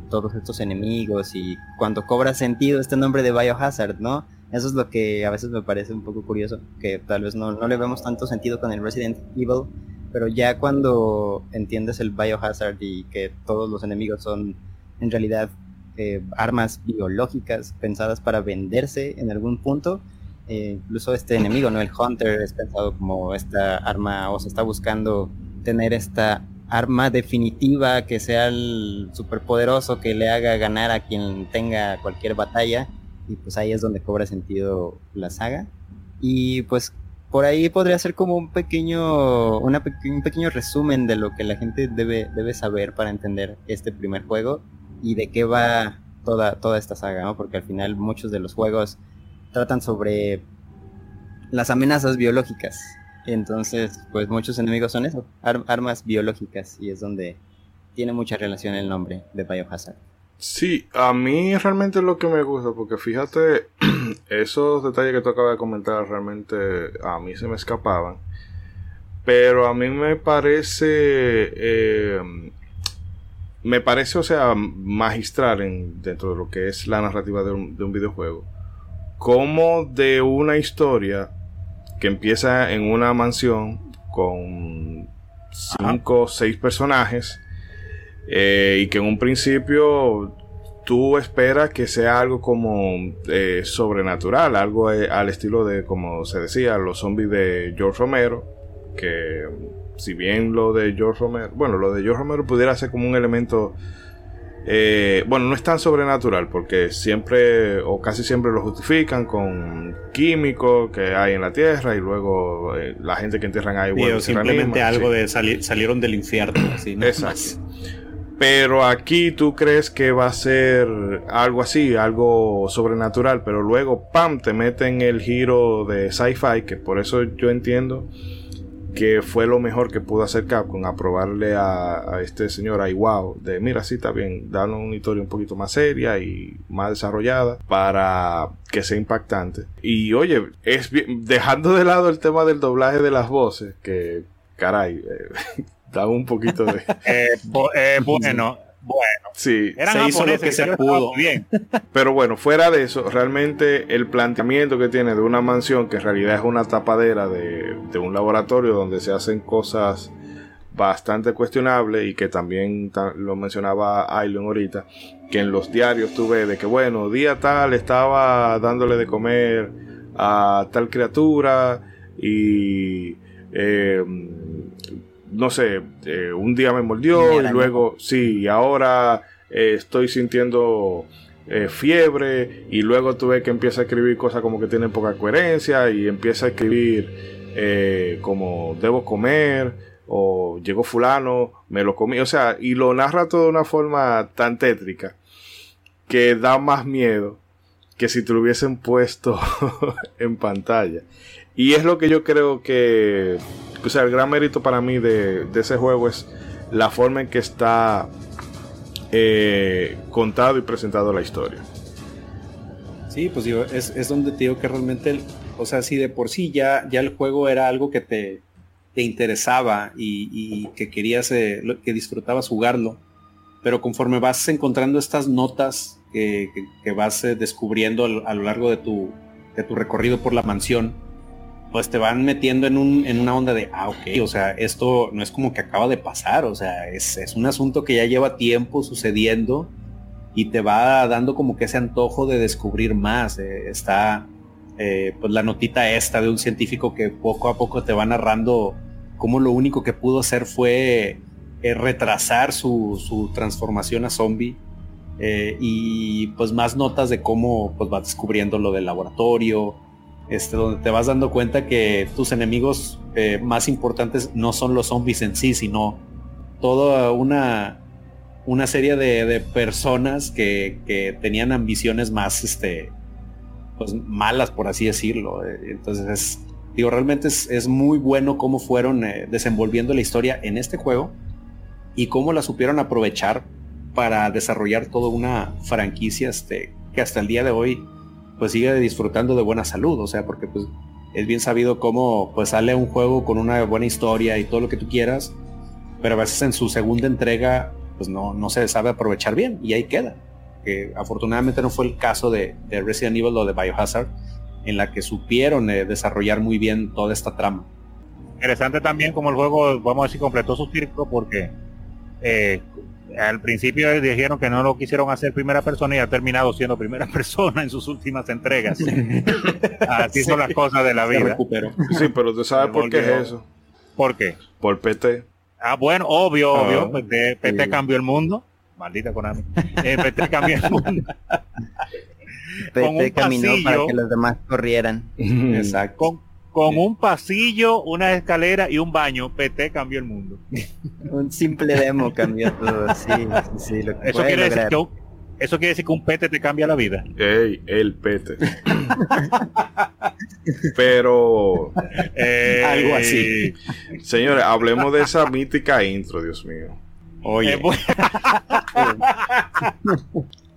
todos estos enemigos y cuando cobra sentido este nombre de Biohazard, ¿no? Eso es lo que a veces me parece un poco curioso, que tal vez no, no le vemos tanto sentido con el Resident Evil, pero ya cuando entiendes el Biohazard y que todos los enemigos son en realidad eh, armas biológicas pensadas para venderse en algún punto. Incluso este enemigo, ¿no? El Hunter es pensado como esta arma, o se está buscando tener esta arma definitiva que sea el superpoderoso que le haga ganar a quien tenga cualquier batalla. Y pues ahí es donde cobra sentido la saga. Y pues por ahí podría ser como un pequeño, una un pequeño resumen de lo que la gente debe, debe saber para entender este primer juego y de qué va toda, toda esta saga, ¿no? Porque al final muchos de los juegos tratan sobre las amenazas biológicas. Entonces, pues muchos enemigos son eso, armas biológicas, y es donde tiene mucha relación el nombre de Biohazard. Sí, a mí realmente es lo que me gusta, porque fíjate, esos detalles que tú acabas de comentar realmente a mí se me escapaban. Pero a mí me parece, eh, me parece, o sea, magistral en, dentro de lo que es la narrativa de un, de un videojuego. Como de una historia que empieza en una mansión con cinco o seis personajes eh, y que en un principio tú esperas que sea algo como eh, sobrenatural, algo eh, al estilo de, como se decía, los zombies de George Romero, que si bien lo de George Romero, bueno, lo de George Romero pudiera ser como un elemento eh, bueno, no es tan sobrenatural porque siempre o casi siempre lo justifican con químicos que hay en la tierra y luego eh, la gente que entierran ahí sí, simplemente algo de salieron del infierno. Así, Exacto. Pero aquí tú crees que va a ser algo así, algo sobrenatural, pero luego, ¡pam!, te meten el giro de sci-fi, que por eso yo entiendo que fue lo mejor que pudo hacer Capcom, aprobarle a, a este señor a wow de mira, sí está bien, darle una historia un poquito más seria y más desarrollada para que sea impactante. Y oye, es dejando de lado el tema del doblaje de las voces, que caray, eh, da un poquito de... Eh, eh, bueno, bueno, sí, se hizo lo que se pudo. Bien. Pero bueno, fuera de eso, realmente el planteamiento que tiene de una mansión, que en realidad es una tapadera de, de un laboratorio donde se hacen cosas bastante cuestionables y que también lo mencionaba Aileen ahorita, que en los diarios tuve de que bueno, día tal estaba dándole de comer a tal criatura y eh, no sé, eh, un día me mordió y luego, sí, y ahora eh, estoy sintiendo eh, fiebre y luego tuve que empezar a escribir cosas como que tienen poca coherencia y empieza a escribir como debo comer o llegó fulano, me lo comí, o sea, y lo narra todo de una forma tan tétrica que da más miedo que si te lo hubiesen puesto en pantalla. Y es lo que yo creo que o sea, el gran mérito para mí de, ese juego es la forma en que está eh, contado y presentado la historia. Sí, pues digo, es, donde te digo que realmente, o sea, si de por sí ya, ya el juego era algo que te, te interesaba y, que querías, eh, que disfrutabas jugarlo, pero conforme vas encontrando estas notas que, vas eh, descubriendo a lo largo de tu, de tu recorrido por la mansión, pues te van metiendo en, un, en una onda de, ah, ok, o sea, esto no es como que acaba de pasar, o sea, es, un asunto que ya lleva tiempo sucediendo y te va dando como que ese antojo de descubrir más. Eh, está eh, pues la notita esta de un científico que poco a poco te va narrando cómo lo único que pudo hacer fue eh, retrasar su, su, transformación a zombie. y pues más notas de cómo pues va descubriendo lo del laboratorio, este, donde te vas dando cuenta que tus enemigos eh, más importantes no son los zombies en sí, sino toda una, una serie de, personas que, tenían ambiciones más este, pues, malas, por así decirlo. Entonces, digo, realmente es, muy bueno cómo fueron eh, desenvolviendo la historia en este juego y cómo la supieron aprovechar para desarrollar toda una franquicia este, que hasta el día de hoy pues sigue disfrutando de buena salud, o sea, porque pues es bien sabido cómo pues sale un juego con una buena historia y todo lo que tú quieras, pero a veces en su segunda entrega pues no, no se sabe aprovechar bien y ahí queda. Que afortunadamente no fue el caso de, Resident Evil o de Biohazard, en la que supieron eh, desarrollar muy bien toda esta trama. Interesante también como el juego, vamos a decir, completó su círculo porque eh, al principio dijeron que no lo quisieron hacer primera persona y ha terminado siendo primera persona en sus últimas entregas. Así son las cosas de la Se vida. recuperó. Sí, pero tú sabes por qué es eso. ¿Por qué? Por PT. Ah, bueno, obvio, Ah, obvio. PT, PT sí. cambió el mundo. Maldita Konami. Eh, PT cambió el mundo. PT caminó para que los demás corrieran. Exacto. Con, con un pasillo, una escalera y un baño, PT cambió el mundo. Un simple demo cambió todo. Sí, sí, sí, lo que Eso quiere, decir que, un- eso quiere decir que un PT te cambia la vida. Ey, el PT. Pero, Eh, Algo así. señores, hablemos de esa mítica intro, Dios mío. Oye,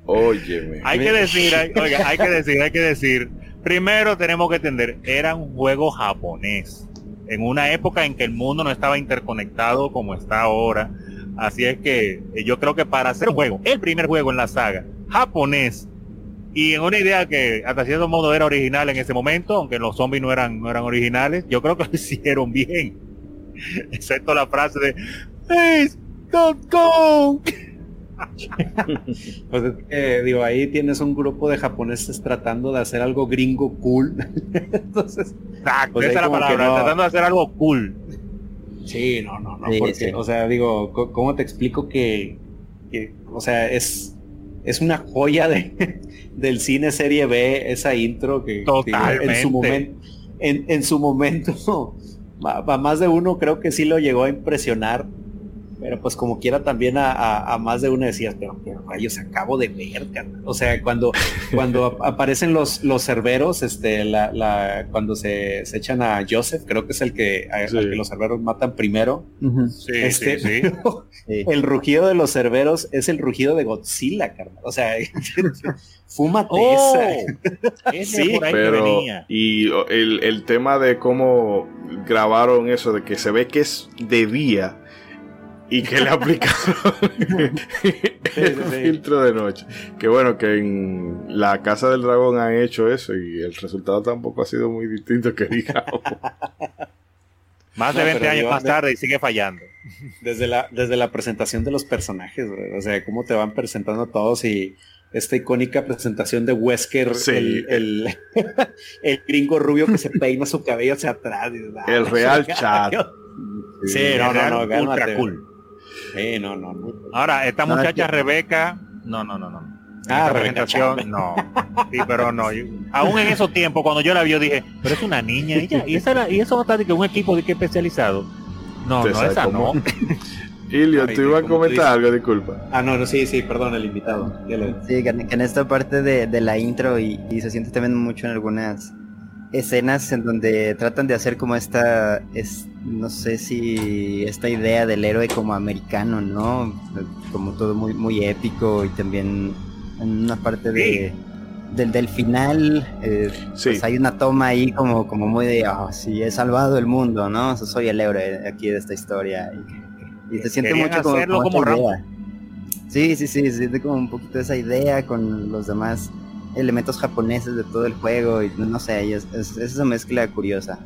Óyeme. hay que decir, hay, oiga, hay que decir, hay que decir. Primero tenemos que entender, era un juego japonés. En una época en que el mundo no estaba interconectado como está ahora. Así es que eh, yo creo que para hacer un juego, el primer juego en la saga, japonés, y en una idea que hasta cierto modo era original en ese momento, aunque los zombies no eran, no eran originales, yo creo que lo hicieron bien. Excepto la frase de Please don't go. pues es que, digo, ahí tienes un grupo de japoneses tratando de hacer algo gringo cool. Entonces, Exacto, Pues esa es la palabra, no. tratando de hacer algo cool. sí, no, no, no, Sí, porque, sí. o sea, digo, ¿cómo te explico que, que, o sea, es, es una joya de, del cine serie B, esa intro que digo, en Totalmente. su momento, en, en su momento, a más de uno creo que sí lo llegó a impresionar, pero pues como quiera también a, a- a más de uno decías, pero, pero rayos, acabo de ver, carnal". o sea, cuando, cuando ap- aparecen los, los cerberos, este, la, la, cuando se, se echan a Joseph, creo que es el que, a- al Sí. que los cerberos matan primero, Ujú, Sí, este, sí, el rugido de los cerberos es el rugido de Godzilla, carnal. O sea, fúmate Oh, esa. ese Sí, por ahí que Pero, venía. y el, el tema de cómo grabaron eso, de que se ve que es de día y que le aplicaron el sí. filtro de noche. Que bueno, que en la Casa del Dragón han hecho eso y el resultado tampoco ha sido muy distinto que digamos. Más No, de 20 pero años yo- más tarde y sigue fallando. Desde la, desde la presentación de los personajes, o sea, cómo te van presentando a todos y esta icónica presentación de Wesker, Sí. el, el, el gringo rubio que se peina su cabello hacia atrás. y, ah, El real chat. Sí, no, no, no, ultra cálmate. cool. Sí, no, no, no. Ahora, esta No, es muchacha que- Rebeca, no, no, no, no. Ah, esta Rebeca presentación, no. Sí, pero no. yo- aún en esos tiempos, cuando yo la vi, yo dije, pero es una niña, ella, y, esa era- y eso no está de que un equipo de que especializado. No, no, esa cómo. no. Ilio, Ay, tú ibas a comentar algo, disculpa. Ah, no, no, sí, sí, perdón, el invitado. Sí, que, en- que en esta parte de, de la intro y, y se siente también mucho en algunas escenas en donde tratan de hacer como esta, es, no sé si esta idea del héroe como americano, ¿no? Como todo muy, muy épico y también en una parte de, del, del final, eh, Sí. pues hay una toma ahí como, como muy de, oh, sí, he salvado el mundo, ¿no? O sea, soy el héroe aquí de esta historia. Y, y se siente mucho como, como como. Sí, sí, sí, se siente como un poquito esa idea con los demás elementos japoneses de todo el juego y no sé, es, es- es esa mezcla curiosa.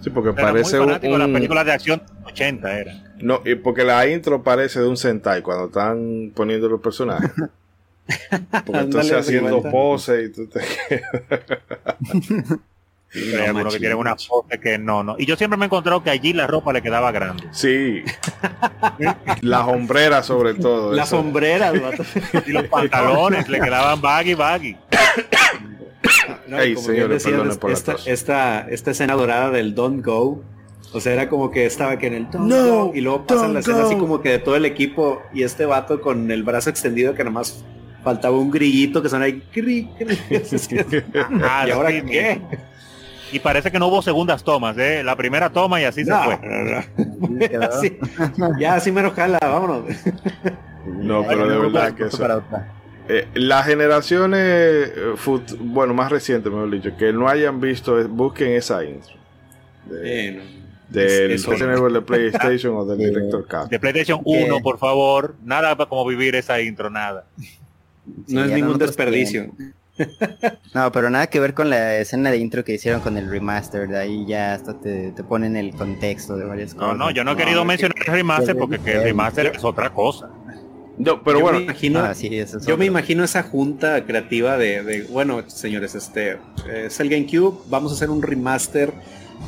Sí, porque Era parece muy un, un- películas de acción 80 era. No, y porque la intro parece de un Sentai cuando están poniendo los personajes. Porque entonces haciendo cuenta. pose y tú te Pero hay algunos que tienen una pose que no, no. Y yo siempre me he encontrado que allí la ropa le quedaba grande. Sí. Las hombreras sobre todo. Las eso. sombreras, vato. Y los pantalones le quedaban baggy, baggy. No, Ey, como perdonen por la esta, esta, esta escena dorada del Don't Go. O sea, era como que estaba que en el Don't No, Go, y luego pasan la escena así como que de todo el equipo y este vato con el brazo extendido que nomás faltaba un grillito que sonaba ahí. cri, cri. Ah, ¿Y ahora sí, qué? Y parece que no hubo segundas tomas, ¿eh? La primera toma y así No, se fue. no, no. Ya, así me jala, vámonos. No, pero de verdad que eso. Eh, las generaciones, eh, fut- bueno, más recientes, mejor dicho, que no hayan visto, eh, busquen esa intro. De- del es- de PlayStation o del. Director Cut. De PlayStation ¿Qué? 1, por favor. Nada como vivir esa intro, nada. No es ningún desperdicio. No, pero nada que ver con la escena de intro que hicieron con el remaster, de ahí ya hasta te, te ponen el contexto de varias No, cosas. no, yo no he No, querido es mencionar el remaster porque que el remaster es otra cosa. No, pero Yo bueno, me imagino, Ah, sí, es yo me imagino esa junta creativa de, de, bueno, señores, este es el GameCube, vamos a hacer un remaster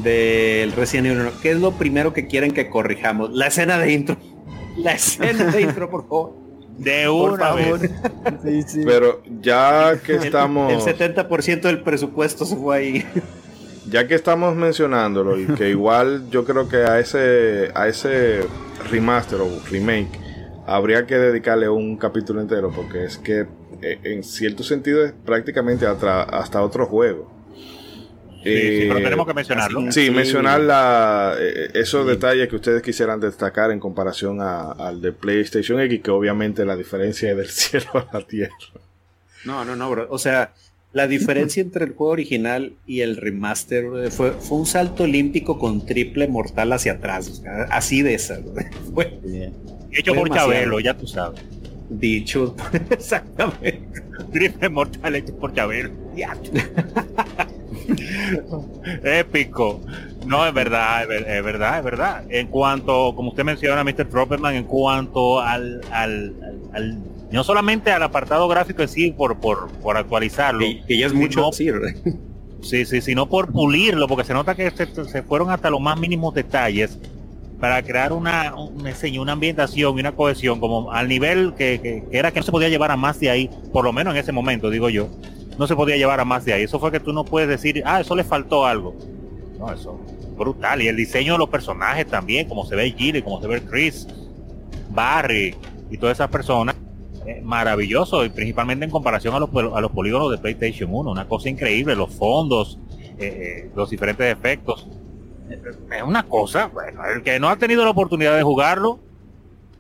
del Resident Evil 1. ¿Qué es lo primero que quieren que corrijamos? La escena de intro. La escena de intro, por favor. De una favor. vez. Sí, sí. pero ya que El- estamos... El 70% del presupuesto se fue ahí. Ya que estamos mencionándolo y que igual yo creo que a ese a ese remaster o remake habría que dedicarle un capítulo entero porque es que eh, en cierto sentido es prácticamente hasta, hasta otro juego. Sí, sí, pero Eh, tenemos que mencionarlo. Sí, Sí. mencionar la, eh, esos Sí. detalles que ustedes quisieran destacar en comparación a- al de PlayStation X, que obviamente la diferencia es del cielo a la tierra. No, no, no, bro. O sea, la diferencia entre el juego original y el remaster fue, fue un salto olímpico con triple mortal hacia atrás. o sea, así de esa. bro. Fue. Hecho Fue por demasiado. Chabelo, ya tú sabes. dicho. Exactamente. Triple mortal hecho por Chabelo. Épico. No, es verdad, es, ver- es verdad, es verdad. En cuanto, como usted menciona, Mr. Tropperman, en cuanto al, al, al- no solamente al apartado gráfico en sí, por, por, por actualizarlo, Que, que ya es mucho no. decir. ¿verdad? sí, sí, sino por pulirlo, porque se nota que se, se fueron hasta los más mínimos detalles para crear una, una, una ambientación y una cohesión como al nivel que, que- que era que no se podía llevar a más de ahí, por lo menos en ese momento, digo yo, no se podía llevar a más de ahí. Eso fue que tú no puedes decir, ah, eso le faltó algo. No, eso brutal. Y el diseño de los personajes también, como se ve Gilly, como se ve Chris, Barry y todas esas personas, maravilloso, y principalmente en comparación a los, a los polígonos de PlayStation 1, una cosa increíble, los fondos, eh, eh, los diferentes efectos. Es una cosa, bueno, el que no ha tenido la oportunidad de jugarlo,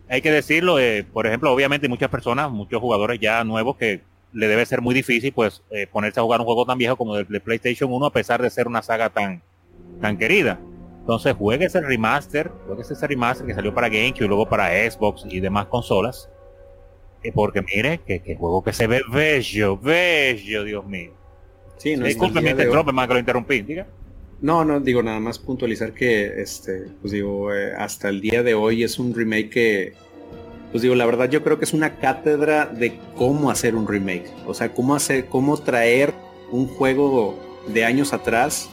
hay que decirlo, eh, por ejemplo, obviamente muchas personas, muchos jugadores ya nuevos que le debe ser muy difícil pues eh, ponerse a jugar un juego tan viejo como el de PlayStation 1 a pesar de ser una saga tan, tan querida. Entonces juegue ese remaster, juegue ese remaster que salió para GameCube y luego para Xbox y demás consolas. eh, porque mire, que, que juego que se ve bello, bello, Dios mío. Sí, no, Disculpe, el día Mr. de hoy- Tropperman, que lo interrumpí. Diga. No, no, digo nada más puntualizar que, este, pues digo, eh, hasta el día de hoy es un remake que, pues digo, la verdad yo creo que es una cátedra de cómo hacer un remake. O sea, cómo hacer, cómo traer un juego de años atrás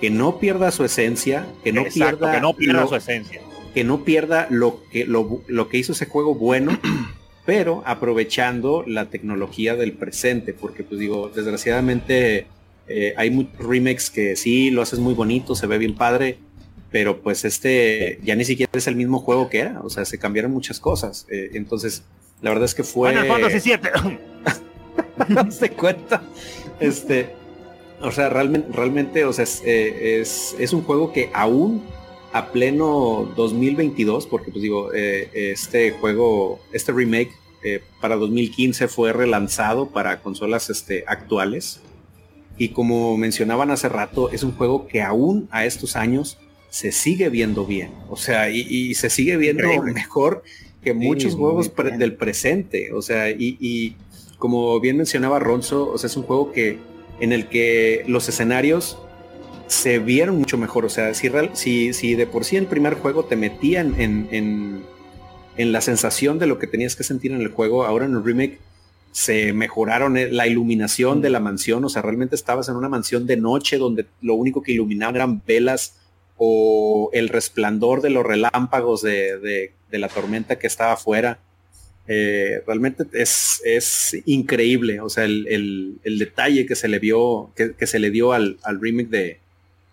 que no pierda su esencia, que no Exacto, pierda, que no pierda lo, su esencia. que no pierda lo que, lo, lo que hizo ese juego bueno, pero aprovechando la tecnología del presente, porque pues digo, desgraciadamente eh, hay muchos remakes que sí lo haces muy bonito, se ve bien padre, pero pues este ya ni siquiera es el mismo juego que era, o sea, se cambiaron muchas cosas. eh, entonces, la verdad es que fue... Final Fantasy 7. ¿Te cuenta? Este, o sea, realmente, realmente, o sea, es, eh, es, es un juego que aún a pleno 2022, porque pues digo, eh, este juego, este remake eh, para 2015 fue relanzado para consolas este, actuales. Y como mencionaban hace rato, es un juego que aún a estos años se sigue viendo bien. O sea, y, y se sigue viendo Increíble. mejor que muchos juegos pre- del presente. O sea, y, y como bien mencionaba Ronzo, o sea, es un juego que en el que los escenarios se vieron mucho mejor. O sea, si, real- si, si de por sí el primer juego te metían en, en, en la sensación de lo que tenías que sentir en el juego, ahora en el remake se mejoraron eh, la iluminación de la mansión. O sea, realmente estabas en una mansión de noche donde lo único que iluminaban eran velas o el resplandor de los relámpagos de, de- de la tormenta que estaba afuera. Eh, realmente es, es increíble, o sea, el, el- el detalle que se le vio, que, que se le dio al, al remake de,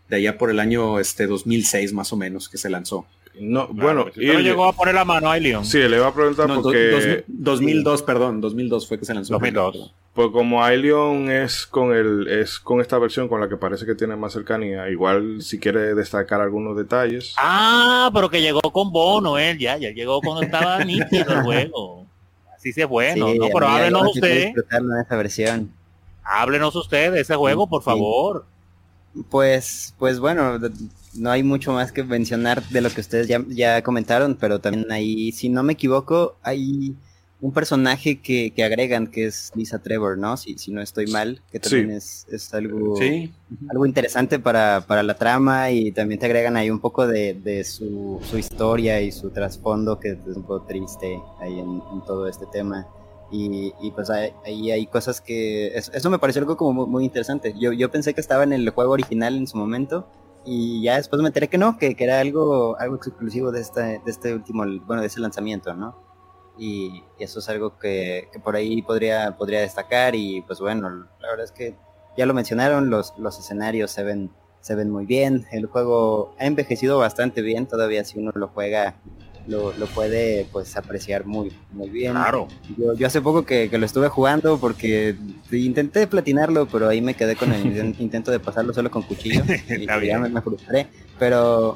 de allá por el año este 2006 más o menos que se lanzó. No, Claro, bueno, usted no y- llegó a poner la mano ahí, Leon. sí, le iba a preguntar No, do- porque dos- 2002, perdón, 2002 fue que se lanzó. 2002. Pues como Ailion es con el es con esta versión con la que parece que tiene más cercanía, igual si quiere destacar algunos detalles. Ah, pero que llegó con bono él, ya, ya llegó cuando estaba nítido el juego. Así sí es bueno, Sí, ¿no? Pero háblenos yo sí pude usted, disfrutarlo en esa versión. háblenos usted de ese juego, por Sí. favor. Pues, pues bueno, no hay mucho más que mencionar de lo que ustedes ya, ya comentaron, pero también ahí, si no me equivoco, hay un personaje que, que, agregan, que es Lisa Trevor, ¿no? Si, si no estoy mal, que también es, es, algo, algo interesante para, para, la trama y también te agregan ahí un poco de, de su, su, historia y su trasfondo, que es un poco triste ahí en, todo este tema. Y, y pues ahí hay, cosas que... Eso, me pareció algo como muy, interesante. Yo, yo pensé que estaba en el juego original en su momento y ya después me enteré que no, que, que era algo, algo exclusivo de este, de este último, bueno, de ese lanzamiento, ¿no? Y, eso es algo que, por ahí podría, podría destacar y pues bueno, la verdad es que ya lo mencionaron, los, los escenarios se ven, se ven muy bien, el juego ha envejecido bastante bien, todavía si uno lo juega lo, puede pues apreciar muy muy bien. Claro. Yo, yo hace poco que, lo estuve jugando porque intenté platinarlo, pero ahí me quedé con el intento de pasarlo solo con cuchillo y ya me, frustré. Pero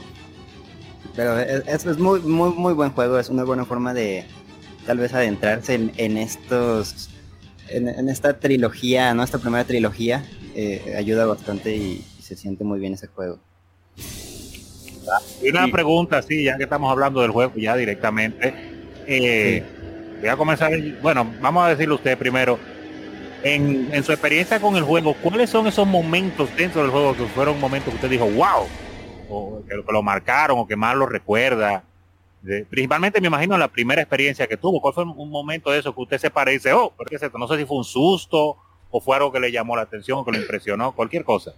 pero es, es, muy muy muy buen juego, es una buena forma de, tal vez adentrarse en, estos, en, esta trilogía, ¿no? Esta primera trilogía eh, ayuda bastante y, se siente muy bien ese juego. Y una pregunta, sí, ya que estamos hablando del juego ya directamente. Eh, voy a comenzar, bueno, vamos a decirle usted primero, en, en, su experiencia con el juego, ¿cuáles son esos momentos dentro del juego que fueron momentos que usted dijo, wow, o que, lo marcaron o que más lo recuerda? Principalmente me imagino la primera experiencia que tuvo. ¿Cuál fue un momento de eso que usted se parece, oh, ¿qué es esto? No sé si fue un susto o fue algo que le llamó la atención, que lo impresionó, cualquier cosa.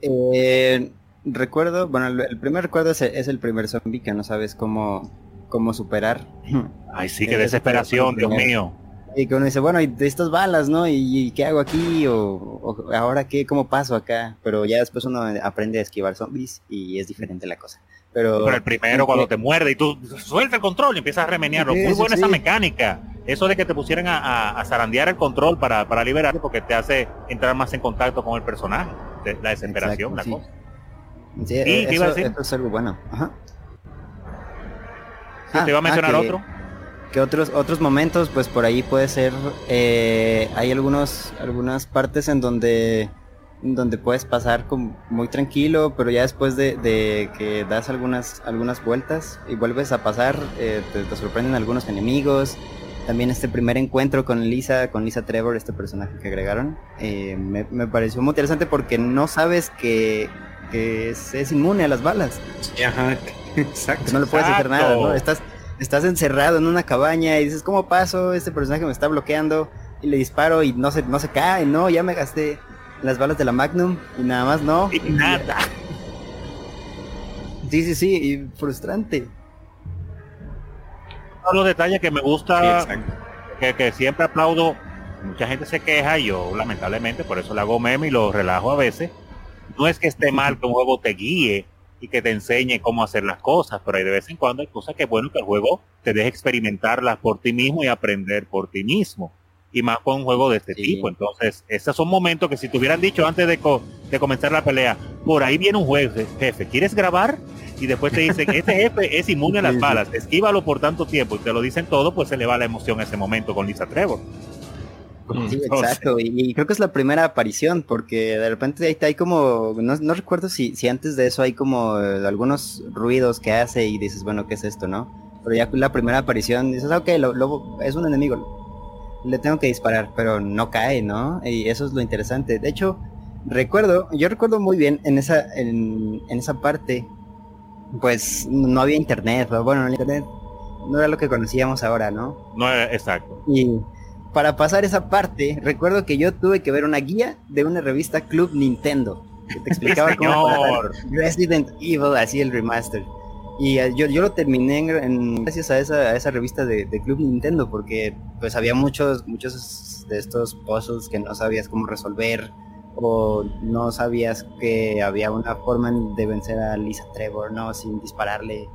Eh, recuerdo, bueno, el, primer recuerdo es, el primer zombie que no sabes cómo, cómo superar. Ay, sí, qué desesperación, Dios mío. Y que uno dice, bueno, y de estas balas, ¿no? ¿Y, qué hago aquí? O, ahora qué, cómo paso acá? Pero ya después uno aprende a esquivar zombies y es diferente la cosa. Pero, el primero cuando te muerde y tú suelta el control y empiezas a remenearlo. Muy buena esa mecánica. Eso de que te pusieran a, zarandear el control para, para liberarte porque te hace entrar más en contacto con el personaje. la desesperación, la cosa. Sí, y eso, es algo bueno. Ajá. ¿Te iba a ah, mencionar otro? Que otros otros momentos, pues por ahí puede ser, eh, hay algunos algunas partes en donde donde puedes pasar muy tranquilo, pero ya después de, que das algunas, algunas vueltas y vuelves a pasar, eh, te, sorprenden algunos enemigos. También este primer encuentro con Lisa, con Lisa Trevor, este personaje que agregaron, eh, me, pareció muy interesante porque no sabes que, es, inmune a las balas. ajá, exacto. No le puedes hacer nada, ¿no? Estás, estás encerrado en una cabaña y dices, ¿cómo paso? Este personaje me está bloqueando y le disparo y no se, no se cae, no, ya me gasté las balas de la Magnum y nada más no. Y nada. Sí, sí, sí, y frustrante. Uno los detalles que me gusta, que, que, siempre aplaudo, mucha gente se queja y yo lamentablemente por eso le hago meme y lo relajo a veces. No es que esté mal que un juego te guíe y que te enseñe cómo hacer las cosas, pero hay de vez en cuando hay cosas que es bueno que el juego te deje experimentarlas por ti mismo y aprender por ti mismo y más con un juego de este tipo. Entonces, esos son momentos que si te hubieran dicho antes de, de comenzar la pelea, por ahí viene un juez, jefe, ¿quieres grabar? Y después te dicen, este jefe es inmune a las balas, esquívalo por tanto tiempo y te lo dicen todo, pues se le va la emoción a ese momento con Lisa Trevor. Sí, exacto, y, creo que es la primera aparición, porque de repente ahí hay como, no, recuerdo si, si antes de eso hay como eh, algunos ruidos que hace y dices, bueno, ¿qué es esto, no? Pero ya la primera aparición dices, ok, lo, es un enemigo, le tengo que disparar, pero no cae, ¿no? Y eso es lo interesante. De hecho, recuerdo, yo recuerdo muy bien en esa, en, esa parte, pues no había internet, bueno, el internet no era lo que conocíamos ahora, ¿no? No era exacto. Y para pasar esa parte, recuerdo que yo tuve que ver una guía de una revista Club Nintendo que te explicaba cómo Resident Evil, así el remaster. Y eh, yo, yo lo terminé en, gracias a esa, a esa revista de, Club Nintendo, porque pues había muchos, muchos de estos puzzles que no sabías cómo resolver, o no sabías que había una forma de vencer a Lisa Trevor, ¿no? Sin dispararle.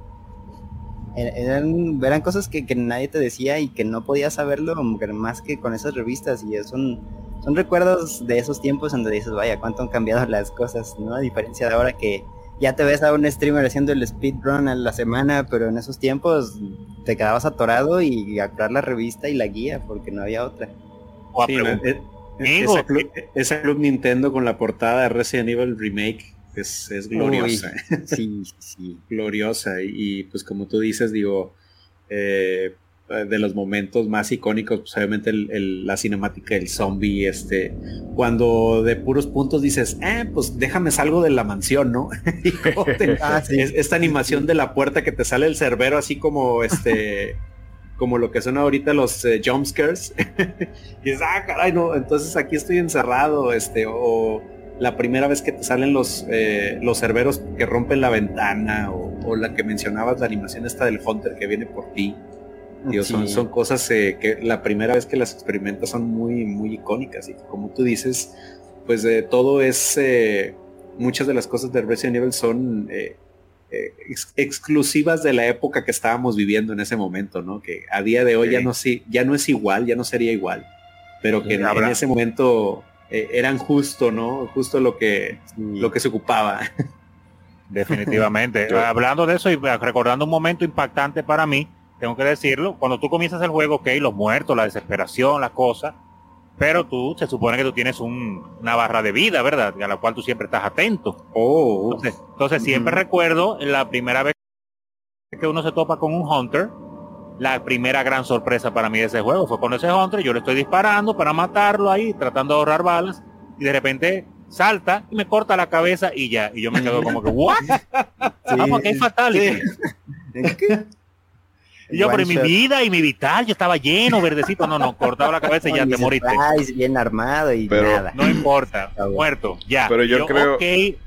E, eran, eran cosas que, nadie te decía y que no podías saberlo más que con esas revistas y son, son recuerdos de esos tiempos donde dices, vaya, cuánto han cambiado las cosas, ¿no? A diferencia de ahora que ya te ves a un streamer haciendo el speedrun a la semana, pero en esos tiempos te quedabas atorado y a la revista y la guía porque no había otra. Sí, eh, esa, club, Nintendo con la portada de Resident Evil Remake es, gloriosa. sí, sí. gloriosa. Y, pues como tú dices, digo, eh, de los momentos más icónicos, pues obviamente la cinemática del zombie, este, cuando de puros puntos dices, eh, pues déjame salgo de la mansión, ¿no? Ah, esta animación de la puerta que te sale el cerbero así como este como lo que son ahorita los eh, jumpscares. y es, ah, caray, no, entonces aquí estoy encerrado, este, o la primera vez que te salen los, eh, los cerberos que rompen la ventana, o, la que mencionabas, la animación esta del Hunter que viene por ti. Son, son cosas eh, que la primera vez que las experimentas son muy, muy icónicas. Y como tú dices, pues todo es, muchas de las cosas de Resident Evil son exclusivas de la época que estábamos viviendo en ese momento, ¿no? Que a día de hoy ya, no, ya no es igual, ya no sería igual, pero que en, ese momento eh, eran justo, ¿no? Justo lo que, lo que se ocupaba. Definitivamente. Hablando de eso y recordando un momento impactante para mí, tengo que decirlo, cuando tú comienzas el juego, ok, los muertos, la desesperación, la cosa, pero tú se supone que tú tienes una barra de vida, ¿verdad? A la cual tú siempre estás atento. Oh. Entonces, siempre recuerdo la primera vez que uno se topa con un hunter, la primera gran sorpresa para mí de ese juego fue con ese hunter, yo le estoy disparando para matarlo ahí, tratando de ahorrar balas, y de repente salta y me corta la cabeza y ya, y yo me quedo como que, ¿what? Vamos, que hay fatality. Y yo, pero mi vida y mi vital, yo estaba lleno, verdecito. No, no, cortado la cabeza y ya te moriste. bien armado y nada. No importa, muerto, ya. Pero yo, creo que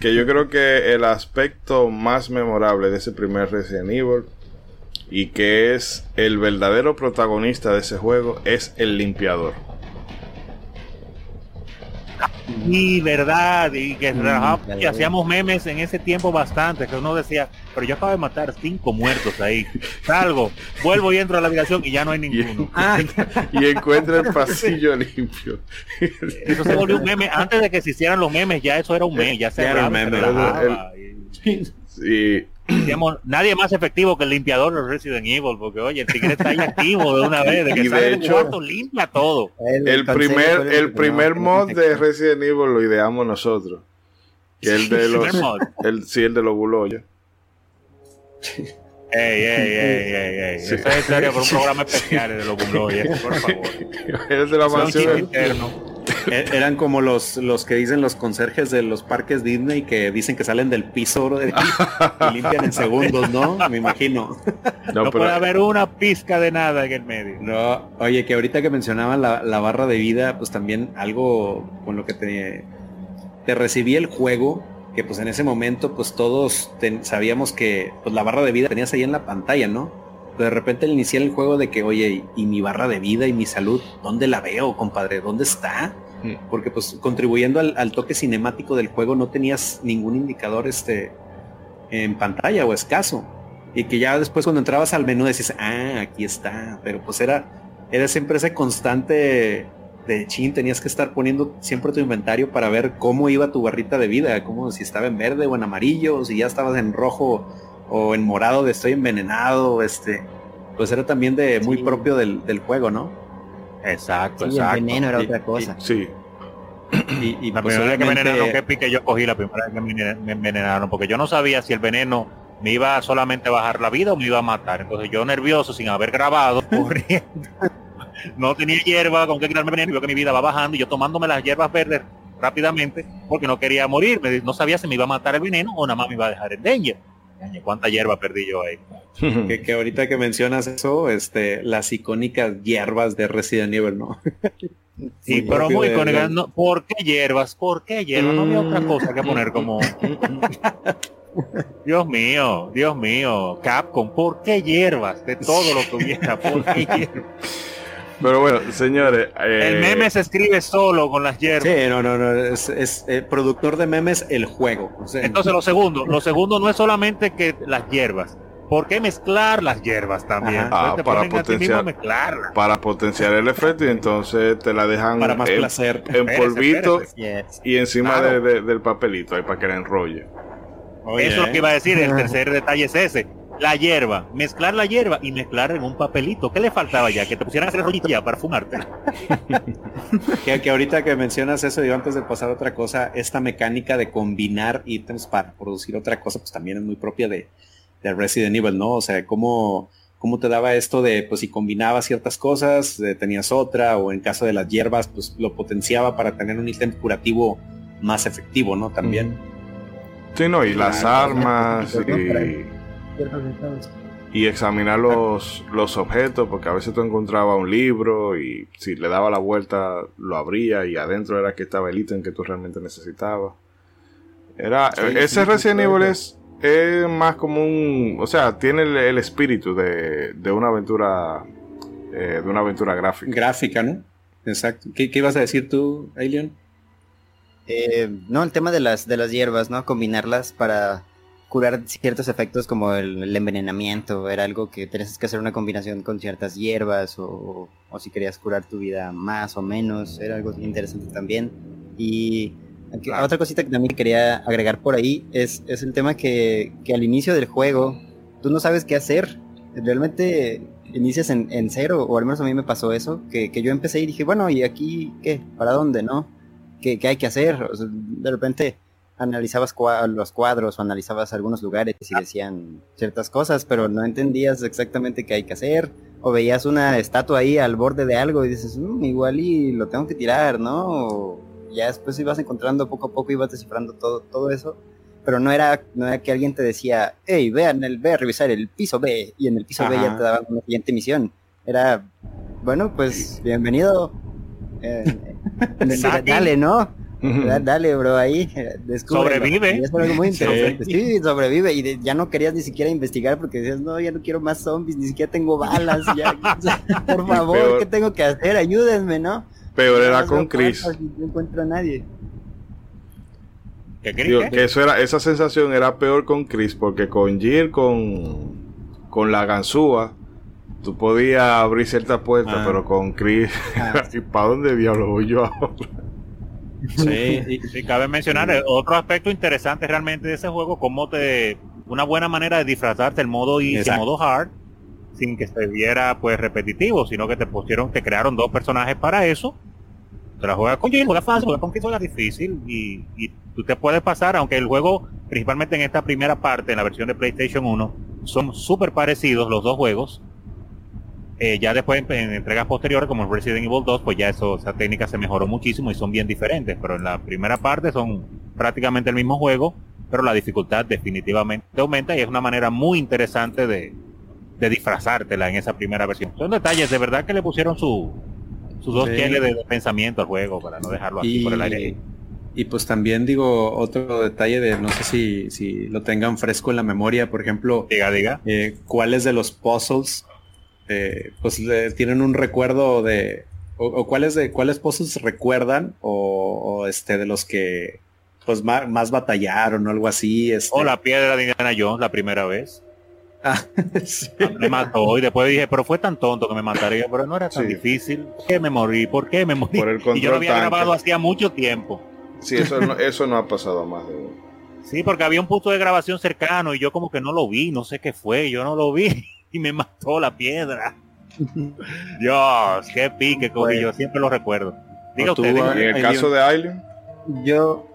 yo creo que el aspecto más memorable de ese primer Resident Evil y que es el verdadero protagonista de ese juego es el limpiador. Y verdad, y que mm, hacíamos memes en ese tiempo bastante, que uno decía, pero yo acabo de matar cinco muertos ahí. Salgo, vuelvo y entro a la habitación y ya no hay ninguno. y, encuentro el pasillo limpio. Eso se volvió un meme. Antes de que se hicieran los memes, ya eso era un meme, ya se era un meme. Sí, nadie más efectivo que el limpiador de Resident Evil, porque oye, el tigre está ahí activo de una vez, de que y de hecho, limpia todo. El, primer, el primer mod de Resident Evil lo ideamos nosotros. Que el de los, el, sí, el de los buloyos. Ey, ey, ey, ey, ey. Sí. Esa es historia por un programa especial de los buloyos, por favor. Es de la mansión. E-, eran como los, los que dicen los conserjes de los parques Disney que dicen que salen del piso y limpian en segundos, ¿no? Me imagino. No, puede haber una pizca de nada en el medio. No, oye, que ahorita que mencionaban la, barra de vida, pues también algo con lo que te, te recibí el juego, que pues en ese momento pues todos sabíamos que pues la barra de vida tenías ahí en la pantalla, ¿no? De repente al iniciar el juego de que, oye, y mi barra de vida y mi salud, ¿dónde la veo, compadre? ¿Dónde está? Porque pues contribuyendo al, toque cinemático del juego no tenías ningún indicador este en pantalla o escaso. Y que ya después cuando entrabas al menú decías, ah, aquí está. Pero pues era, era siempre ese constante de chin, tenías que estar poniendo siempre tu inventario para ver cómo iba tu barrita de vida, como si estaba en verde o en amarillo, o si ya estabas en rojo o en morado de estoy envenenado, este, pues era también de muy propio del, del juego, ¿no? Exacto, exacto. El veneno era otra cosa. sí. Y, y la pues primera vez que me envenenaron, qué pique yo cogí la primera vez que me envenenaron, porque yo no sabía si el veneno me iba solamente a bajar la vida o me iba a matar. Entonces yo nervioso, sin haber grabado, corriendo. no tenía hierba con que quitarme veneno, y veo que mi vida va bajando y yo tomándome las hierbas verdes rápidamente porque no quería morir. No sabía si me iba a matar el veneno o nada más me iba a dejar el danger. ¿Cuánta hierba perdí yo ahí? que, ahorita que mencionas eso, este, las icónicas hierbas de Resident Evil, ¿no? sí, pero muy icónicas. ¿Por qué hierbas? ¿Por qué hierbas? No había otra cosa que poner como... Dios mío, Dios mío, Capcom, ¿por qué hierbas? De todo lo que hubiera, ¿por qué hierbas? Pero bueno, señores. El eh, meme se escribe solo con las hierbas. Sí, no, no, no. Es, es eh, productor de memes el juego. Entonces, lo segundo, lo segundo no es solamente que las hierbas. ¿Por qué mezclar las hierbas también? Ah, para potenciar, para potenciar el efecto y entonces te la dejan para más en, placer. en polvito y encima del papelito ahí para que la enrolle. Eso es lo que iba a decir. El tercer detalle es ese la hierba, mezclar la hierba y mezclar en un papelito. ¿Qué le faltaba ya? Que te pusieran a hacer rollito ya para fumarte. que, que ahorita que mencionas eso, y antes de pasar a otra cosa, esta mecánica de combinar ítems para producir otra cosa, pues también es muy propia de, de Resident Evil, ¿no? O sea, cómo cómo te daba esto de, pues si combinabas ciertas cosas, eh, tenías otra, o en caso de las hierbas, pues lo potenciaba para tener un ítem curativo más efectivo, ¿no? También. Sí, no, y las armas y, Y examinar los, los objetos, porque a veces tú encontrabas un libro y si le daba la vuelta lo abría y adentro era que estaba el ítem que tú realmente necesitabas. Era, Sí, ese sí, Resident Evil es, es más como un, o sea, tiene el, el espíritu de, de una aventura, eh, de una aventura gráfica. Gráfica, ¿no? Exacto. ¿Qué, qué ibas a decir tú, Alien? Eh, no, el tema de las, de las hierbas, ¿no? Combinarlas para curar ciertos efectos como el, el envenenamiento. Era algo que tenías que hacer una combinación con ciertas hierbas o, o si querías curar tu vida más o menos. Era algo interesante también. Y otra cosita que también quería agregar por ahí es, es el tema que, que al inicio del juego tú no sabes qué hacer. Realmente inicias en, en cero, o al menos a mí me pasó eso, que, que yo empecé y dije, bueno, ¿y aquí qué? ¿Para dónde, no? ¿Qué, qué hay que hacer? O sea, de repente analizabas cua- los cuadros o analizabas algunos lugares y decían ciertas cosas, pero no entendías exactamente qué hay que hacer. O veías una estatua ahí al borde de algo y dices, "Mm, igual y lo tengo que tirar, ¿no? O ya después ibas encontrando poco a poco, ibas descifrando todo, todo eso. Pero no era, no era que alguien te decía, hey, vean el, ve a revisar el piso B, y en el piso B ya Ajá. te daban una siguiente misión. Era, bueno, pues bienvenido. Eh, dale, ¿no? Da- Dale, bro, ahí. Sobrevive. Y eso era algo muy interesante. Sí, sobrevive. Y de- ya no querías ni siquiera investigar porque decías, no, ya no quiero más zombies, ni siquiera tengo balas. Ya, por favor, peor- ¿qué tengo que hacer? Ayúdenme, ¿no? Peor era con Chris. No encuentro a nadie. ¿Qué crees Digo, que? que eso era, esa sensación era peor con Chris, porque con Jill, con, con la ganzúa, tú podías abrir ciertas puertas, Ah. pero con Chris, Ah. ¿y para dónde diablos voy yo ahora? Sí. y- Sí, cabe mencionar eh, otro aspecto interesante realmente de ese juego, como te una buena manera de disfrazarte el modo easy, el modo hard, sin que se viera pues repetitivo, sino que te pusieron, te crearon dos personajes para eso. Te la juegas con Jill, juegas fácil, juegas con juegas difícil y, y tú te puedes pasar, aunque el juego, principalmente en esta primera parte, en la versión de PlayStation 1, son súper parecidos los dos juegos. Eh, ya después en, en entregas posteriores como Resident Evil 2 pues ya eso esa técnica se mejoró muchísimo y son bien diferentes pero en la primera parte son prácticamente el mismo juego pero la dificultad definitivamente aumenta y es una manera muy interesante de, de disfrazártela en esa primera versión. Son detalles de verdad que le pusieron su sus dos Sí. de, de pensamiento al juego para no dejarlo así por el aire. Y pues también digo otro detalle de no sé si, si lo tengan fresco en la memoria, por ejemplo, diga diga. eh, cuáles de los puzzles eh, pues le- tienen un recuerdo de o, o cuáles de cuáles puzzles recuerdan o, o, este de los que pues más, más batallaron o algo así este. o la piedra de Indiana Jones la primera vez Ah, sí. me mató y después dije pero fue tan tonto que me mataría pero no era tan Sí. difícil ¿por qué me morí? ¿por qué me morí? Por el y yo lo había tanque. grabado hacía mucho tiempo Sí, eso no, eso no ha pasado más de uno. Sí, porque había un punto de grabación cercano y yo como que no lo vi, no sé qué fue, yo no lo vi y me mató la piedra. Dios, qué pique, como Pues- yo siempre lo recuerdo. Diga ¿O tú, usted, diga. En el caso de Aileen, Yo,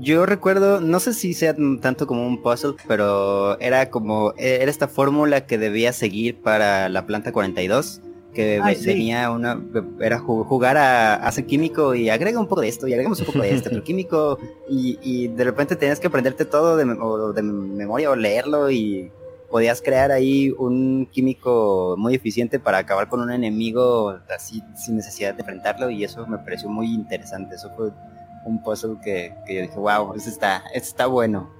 yo recuerdo, no sé si sea tanto como un puzzle, pero era como, era esta fórmula que debía seguir para la planta 42, que Ay, sí. venía una, era ju- jugar a hacer químico y agrega un poco de esto y agregamos un poco de esto, pero químico y, y de repente tenías que aprenderte todo de, mem- o de memoria o leerlo y podías crear ahí un químico muy eficiente para acabar con un enemigo así sin necesidad de enfrentarlo y eso me pareció muy interesante, eso fue un puzzle que, que yo dije, wow, este está, este está bueno.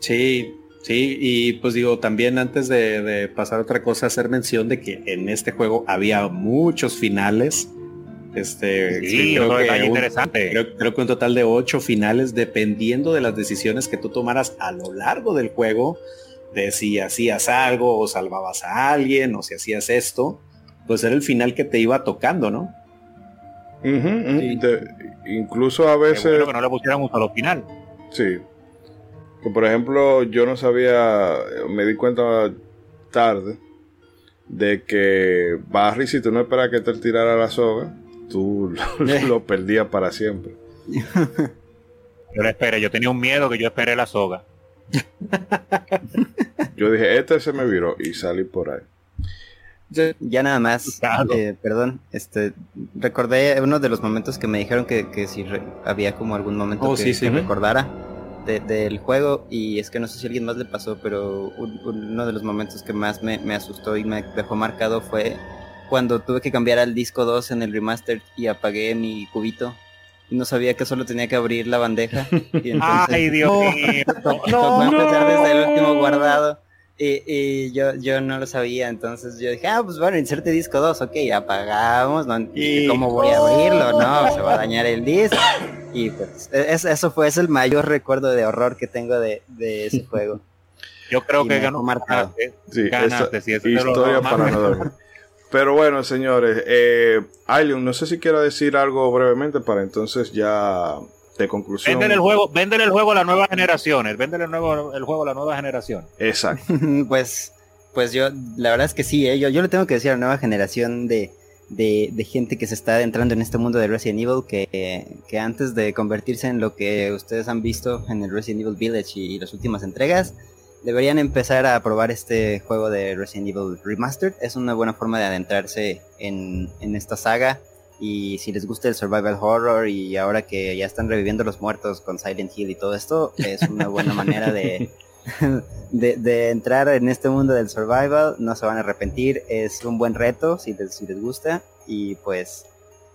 Sí, sí, y pues digo, también antes de, de pasar a otra cosa, hacer mención de que en este juego había muchos finales. Este, Sí, otro detalle interesante. Creo, creo que un total de ocho finales, dependiendo de las decisiones que tú tomaras a lo largo del juego, de si hacías algo o salvabas a alguien o si hacías esto, pues era el final que te iba tocando, ¿no? Sí. de- incluso a veces, bueno que no le pusieran un solo final. sí. Que por ejemplo, yo no sabía, me di cuenta tarde de que Barry, si tú no esperas que te tirara la soga, tú lo, lo perdías para siempre. Yo lo esperé, yo tenía un miedo que yo esperé la soga. Yo dije, este se me viró y salí por ahí. Ya nada más, eh, perdón, este, recordé uno de los momentos que me dijeron que, que si había como algún momento oh, que, recordara del juego y es que no sé si a alguien más le pasó, pero uno de los momentos que más me, me, asustó y me dejó marcado fue cuando tuve que cambiar al disco 2 en el remaster y apagué mi cubito y no sabía que solo tenía que abrir la bandeja. Y entonces, Ay, Dios mío. No, no, desde el último guardado. Y, yo, yo no lo sabía, entonces yo dije, ah, pues bueno, inserte disco 2, ok, apagamos, ¿no? ¿Y cómo voy a abrirlo? No, se va a dañar el disco. Y pues eso fue es el mayor recuerdo de horror que tengo de, de ese juego. Yo creo que ganó marcado. Sí, historia para no Pero bueno, señores, eh, no sé si quiero decir algo brevemente para entonces ya de conclusión. Vender el juego, vender el juego a las nuevas generaciones, vender el, nuevo, el juego a la nueva generación. Exacto. pues, pues yo, la verdad es que sí, ¿eh? yo, yo le tengo que decir a la nueva generación de, de, de, gente que se está adentrando en este mundo de Resident Evil que, que, antes de convertirse en lo que ustedes han visto en el Resident Evil Village y, las últimas entregas, deberían empezar a probar este juego de Resident Evil Remastered. Es una buena forma de adentrarse en, en esta saga y si les gusta el survival horror y ahora que ya están reviviendo los muertos con Silent Hill y todo esto, es una buena manera de, de, entrar en este mundo del survival. No se van a arrepentir, es un buen reto si les, si les gusta. Y pues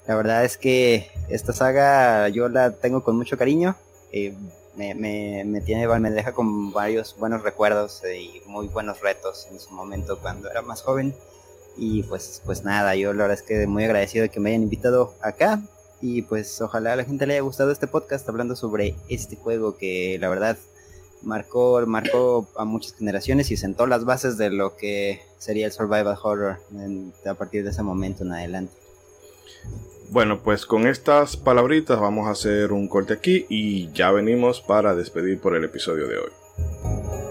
la verdad es que esta saga yo la tengo con mucho cariño. Eh, me, me, me, tiene, me deja con varios buenos recuerdos y muy buenos retos en su momento cuando era más joven. Y pues, pues nada, yo la verdad es que muy agradecido de que me hayan invitado acá. Y pues ojalá a la gente le haya gustado este podcast hablando sobre este juego que la verdad marcó, marcó a muchas generaciones y sentó las bases de lo que sería el survival horror a partir de ese momento en adelante. Bueno, pues con estas palabritas vamos a hacer un corte aquí y ya venimos para despedir por el episodio de hoy.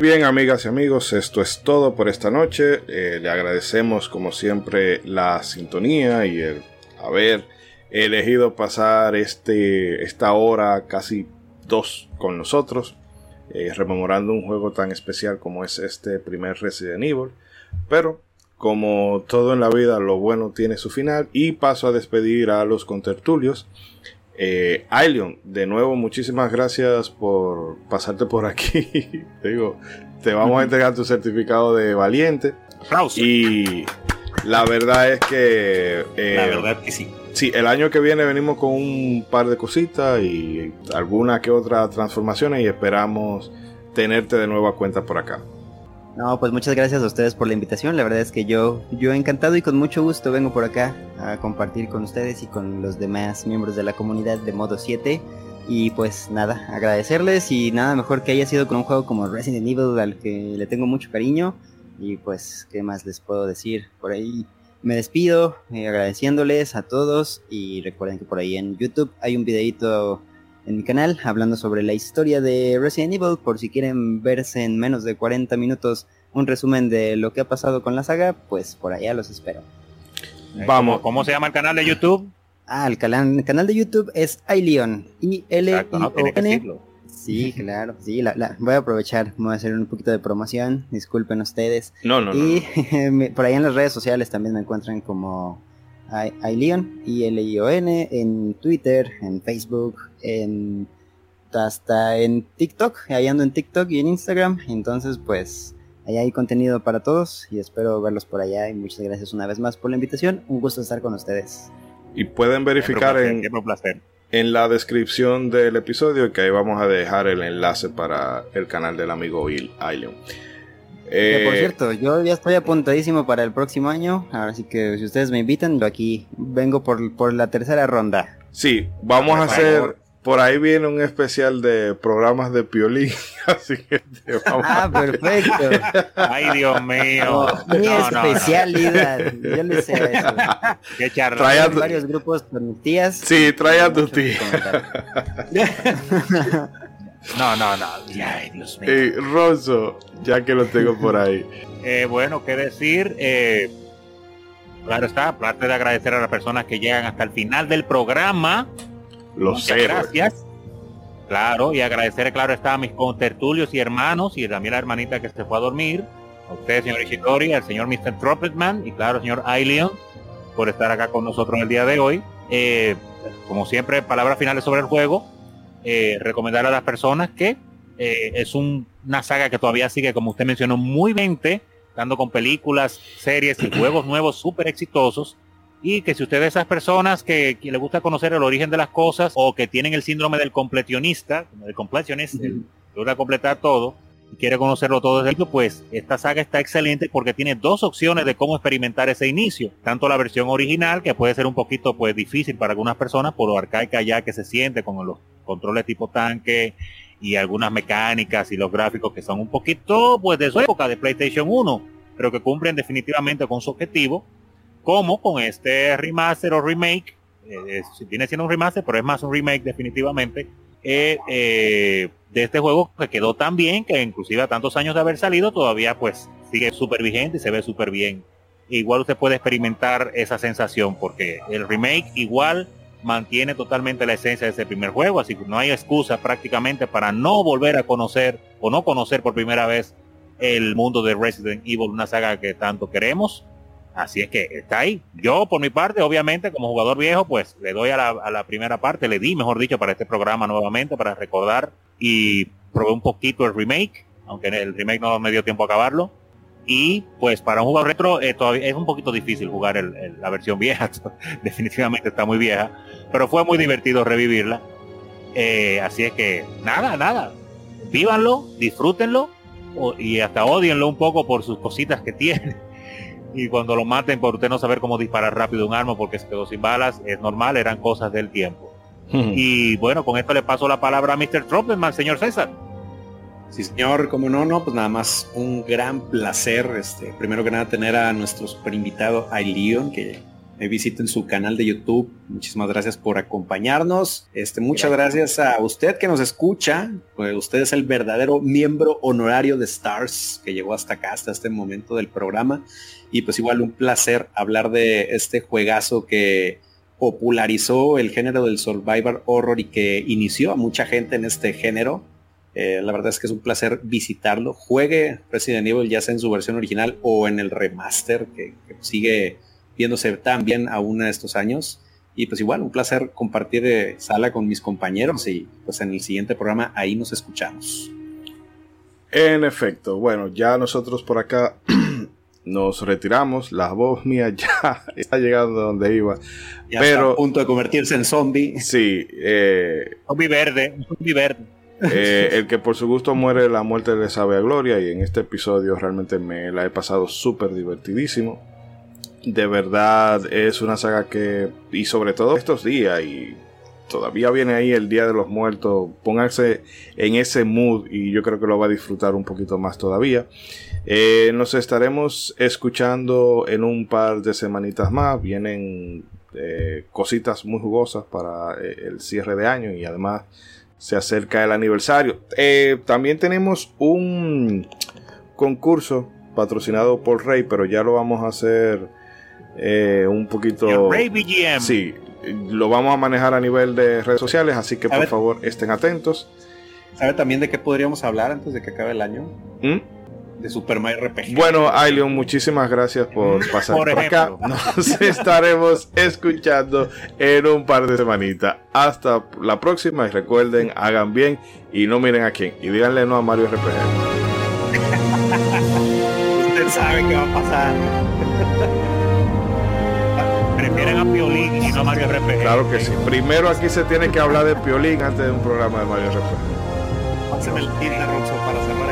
Bien, amigas y amigos, esto es todo por esta noche. Eh, le agradecemos como siempre la sintonía y el haber elegido pasar este, esta hora casi dos con nosotros, eh, rememorando un juego tan especial como es este primer Resident Evil. Pero como todo en la vida, lo bueno tiene su final y paso a despedir a los contertulios. Eh, Ailion, de nuevo, muchísimas gracias por pasarte por aquí. te digo, te vamos a entregar tu certificado de valiente. Y la verdad es que. Eh, la verdad que sí. Sí, el año que viene venimos con un par de cositas y alguna que otra transformaciones y esperamos tenerte de nuevo a cuenta por acá. No, pues muchas gracias a ustedes por la invitación. La verdad es que yo, yo encantado y con mucho gusto vengo por acá a compartir con ustedes y con los demás miembros de la comunidad de Modo 7. Y pues nada, agradecerles y nada mejor que haya sido con un juego como Resident Evil al que le tengo mucho cariño. Y pues, ¿qué más les puedo decir? Por ahí me despido eh, agradeciéndoles a todos y recuerden que por ahí en YouTube hay un videito en mi canal hablando sobre la historia de Resident Evil por si quieren verse en menos de 40 minutos un resumen de lo que ha pasado con la saga, pues por allá los espero. Vamos. ¿Cómo, se llama el canal de YouTube? Ah, el canal, el canal de YouTube es iLeon. I L I O N. Sí, claro, sí, la, voy a aprovechar, voy a hacer un poquito de promoción, disculpen ustedes. No, no, y por ahí en las redes sociales también me encuentran como iLeon, I-L-I-O-N, en Twitter, en Facebook, en hasta en TikTok, ahí ando en TikTok y en Instagram, entonces pues ahí hay contenido para todos y espero verlos por allá. Y muchas gracias una vez más por la invitación, un gusto estar con ustedes. Y pueden verificar en, en la descripción del episodio que ahí vamos a dejar el enlace para el canal del amigo Aileon. Eh, por cierto, yo ya estoy apuntadísimo para el próximo año, así que si ustedes me invitan, yo aquí vengo por, por la tercera ronda. Sí, vamos a hacer por ahí viene un especial de programas de piolín, así que vamos Ah, perfecto. Ay, Dios mío. mi especialidad. Yo le sé eso. Qué charla. Trae varios grupos con tías. Sí, trae a tu tía. no, no, no. Ay, Dios mío. Y Rosso, ya que lo tengo por ahí. Eh, bueno, qué decir. Eh, claro está, aparte de agradecer a las personas que llegan hasta el final del programa los Gracias. Claro, y agradecer, claro, está a mis contertulios y hermanos y también la hermanita que se fue a dormir. A usted, señor Ishitori, al señor Mr. Trumpetman y claro, señor Aileon por estar acá con nosotros el día de hoy. Eh, como siempre, palabras finales sobre el juego. Eh, recomendar a las personas que eh, es una saga que todavía sigue, como usted mencionó, muy bien, dando con películas, series y juegos nuevos súper exitosos. Y que si usted es esas personas que, le gusta conocer el origen de las cosas o que tienen el síndrome del completionista, el completionista, gusta completar todo y quiere conocerlo todo desde el pues esta saga está excelente porque tiene dos opciones de cómo experimentar ese inicio. Tanto la versión original, que puede ser un poquito pues difícil para algunas personas por lo arcaica ya que se siente con los controles tipo tanque y algunas mecánicas y los gráficos que son un poquito pues de su época de PlayStation 1, pero que cumplen definitivamente con su objetivo como con este remaster o remake, eh, viene siendo un remaster, pero es más un remake definitivamente, eh, de este juego que quedó tan bien que inclusive a tantos años de haber salido todavía pues sigue súper vigente y se ve súper bien. Igual usted puede experimentar esa sensación porque el remake igual mantiene totalmente la esencia de ese primer juego, así que no hay excusa prácticamente para no volver a conocer o no conocer por primera vez el mundo de Resident Evil, una saga que tanto queremos Así es que está ahí. Yo, por mi parte, obviamente, como jugador viejo, pues le doy a la, primera parte, le di, mejor dicho, para este programa nuevamente, para recordar y probé un poquito el remake, aunque el remake no me dio tiempo a acabarlo. Y pues para un jugador retro eh, todavía es un poquito difícil jugar la versión vieja, definitivamente está muy vieja, pero fue muy divertido revivirla. Eh, así es que nada, nada, vívanlo, disfrútenlo y hasta odienlo un poco por sus cositas que tiene y cuando lo maten por usted no saber cómo disparar rápido un arma porque se quedó sin balas, es normal, eran cosas del tiempo. y bueno, con esto le paso la palabra a Mr. Trumpetman, señor César. Sí, señor, como no, no, pues nada más un gran placer, este, primero que nada tener a nuestro super invitado, a Leon, que visiten su canal de YouTube. Muchísimas gracias por acompañarnos. Este, muchas gracias. a usted que nos escucha. Pues usted es el verdadero miembro honorario de Stars que llegó hasta acá, hasta este momento del programa. Y pues igual un placer hablar de este juegazo que popularizó el género del survivor horror y que inició a mucha gente en este género. Eh, la verdad es que es un placer visitarlo. Juegue Resident Evil ya sea en su versión original o en el remaster que, sigue viéndose tan bien aún en estos años. Y pues igual, un placer compartir eh, sala con mis compañeros y pues en el siguiente programa ahí nos escuchamos. En efecto, bueno, ya nosotros por acá nos retiramos, la voz mía ya está llegando donde iba. Ya pero, a punto de convertirse en zombie. Sí. Eh, zombie verde, zombie verde. Eh, el que por su gusto muere, la muerte le sabe a gloria. Y en este episodio realmente me la he pasado súper divertidísimo. De verdad es una saga que, y sobre todo estos días, y todavía viene ahí el Día de los Muertos, pónganse en ese mood y yo creo que lo va a disfrutar un poquito más todavía. Eh, nos estaremos escuchando en un par de semanitas más. Vienen eh, cositas muy jugosas para eh, el cierre de año y además se acerca el aniversario. También tenemos un concurso patrocinado por Rey, pero ya lo vamos a hacer un poquito... BGM. Sí, lo vamos a manejar a nivel de redes sociales, así que por favor estén atentos. ¿Sabe también de qué podríamos hablar antes de que acabe el año? ¿Mm? De Super Mario RPG. Bueno, Aileon, muchísimas gracias por pasar por, acá. Nos estaremos escuchando en un par de semanitas. Hasta la próxima y recuerden, hagan bien y no miren a quién. Y díganle no a Mario RPG. Usted sabe qué va a pasar. Prefieren a Piolín y no a Mario RPG. Claro que sí. Primero aquí se tiene que hablar de Piolín antes de un programa de Mario RPG. Para cerrar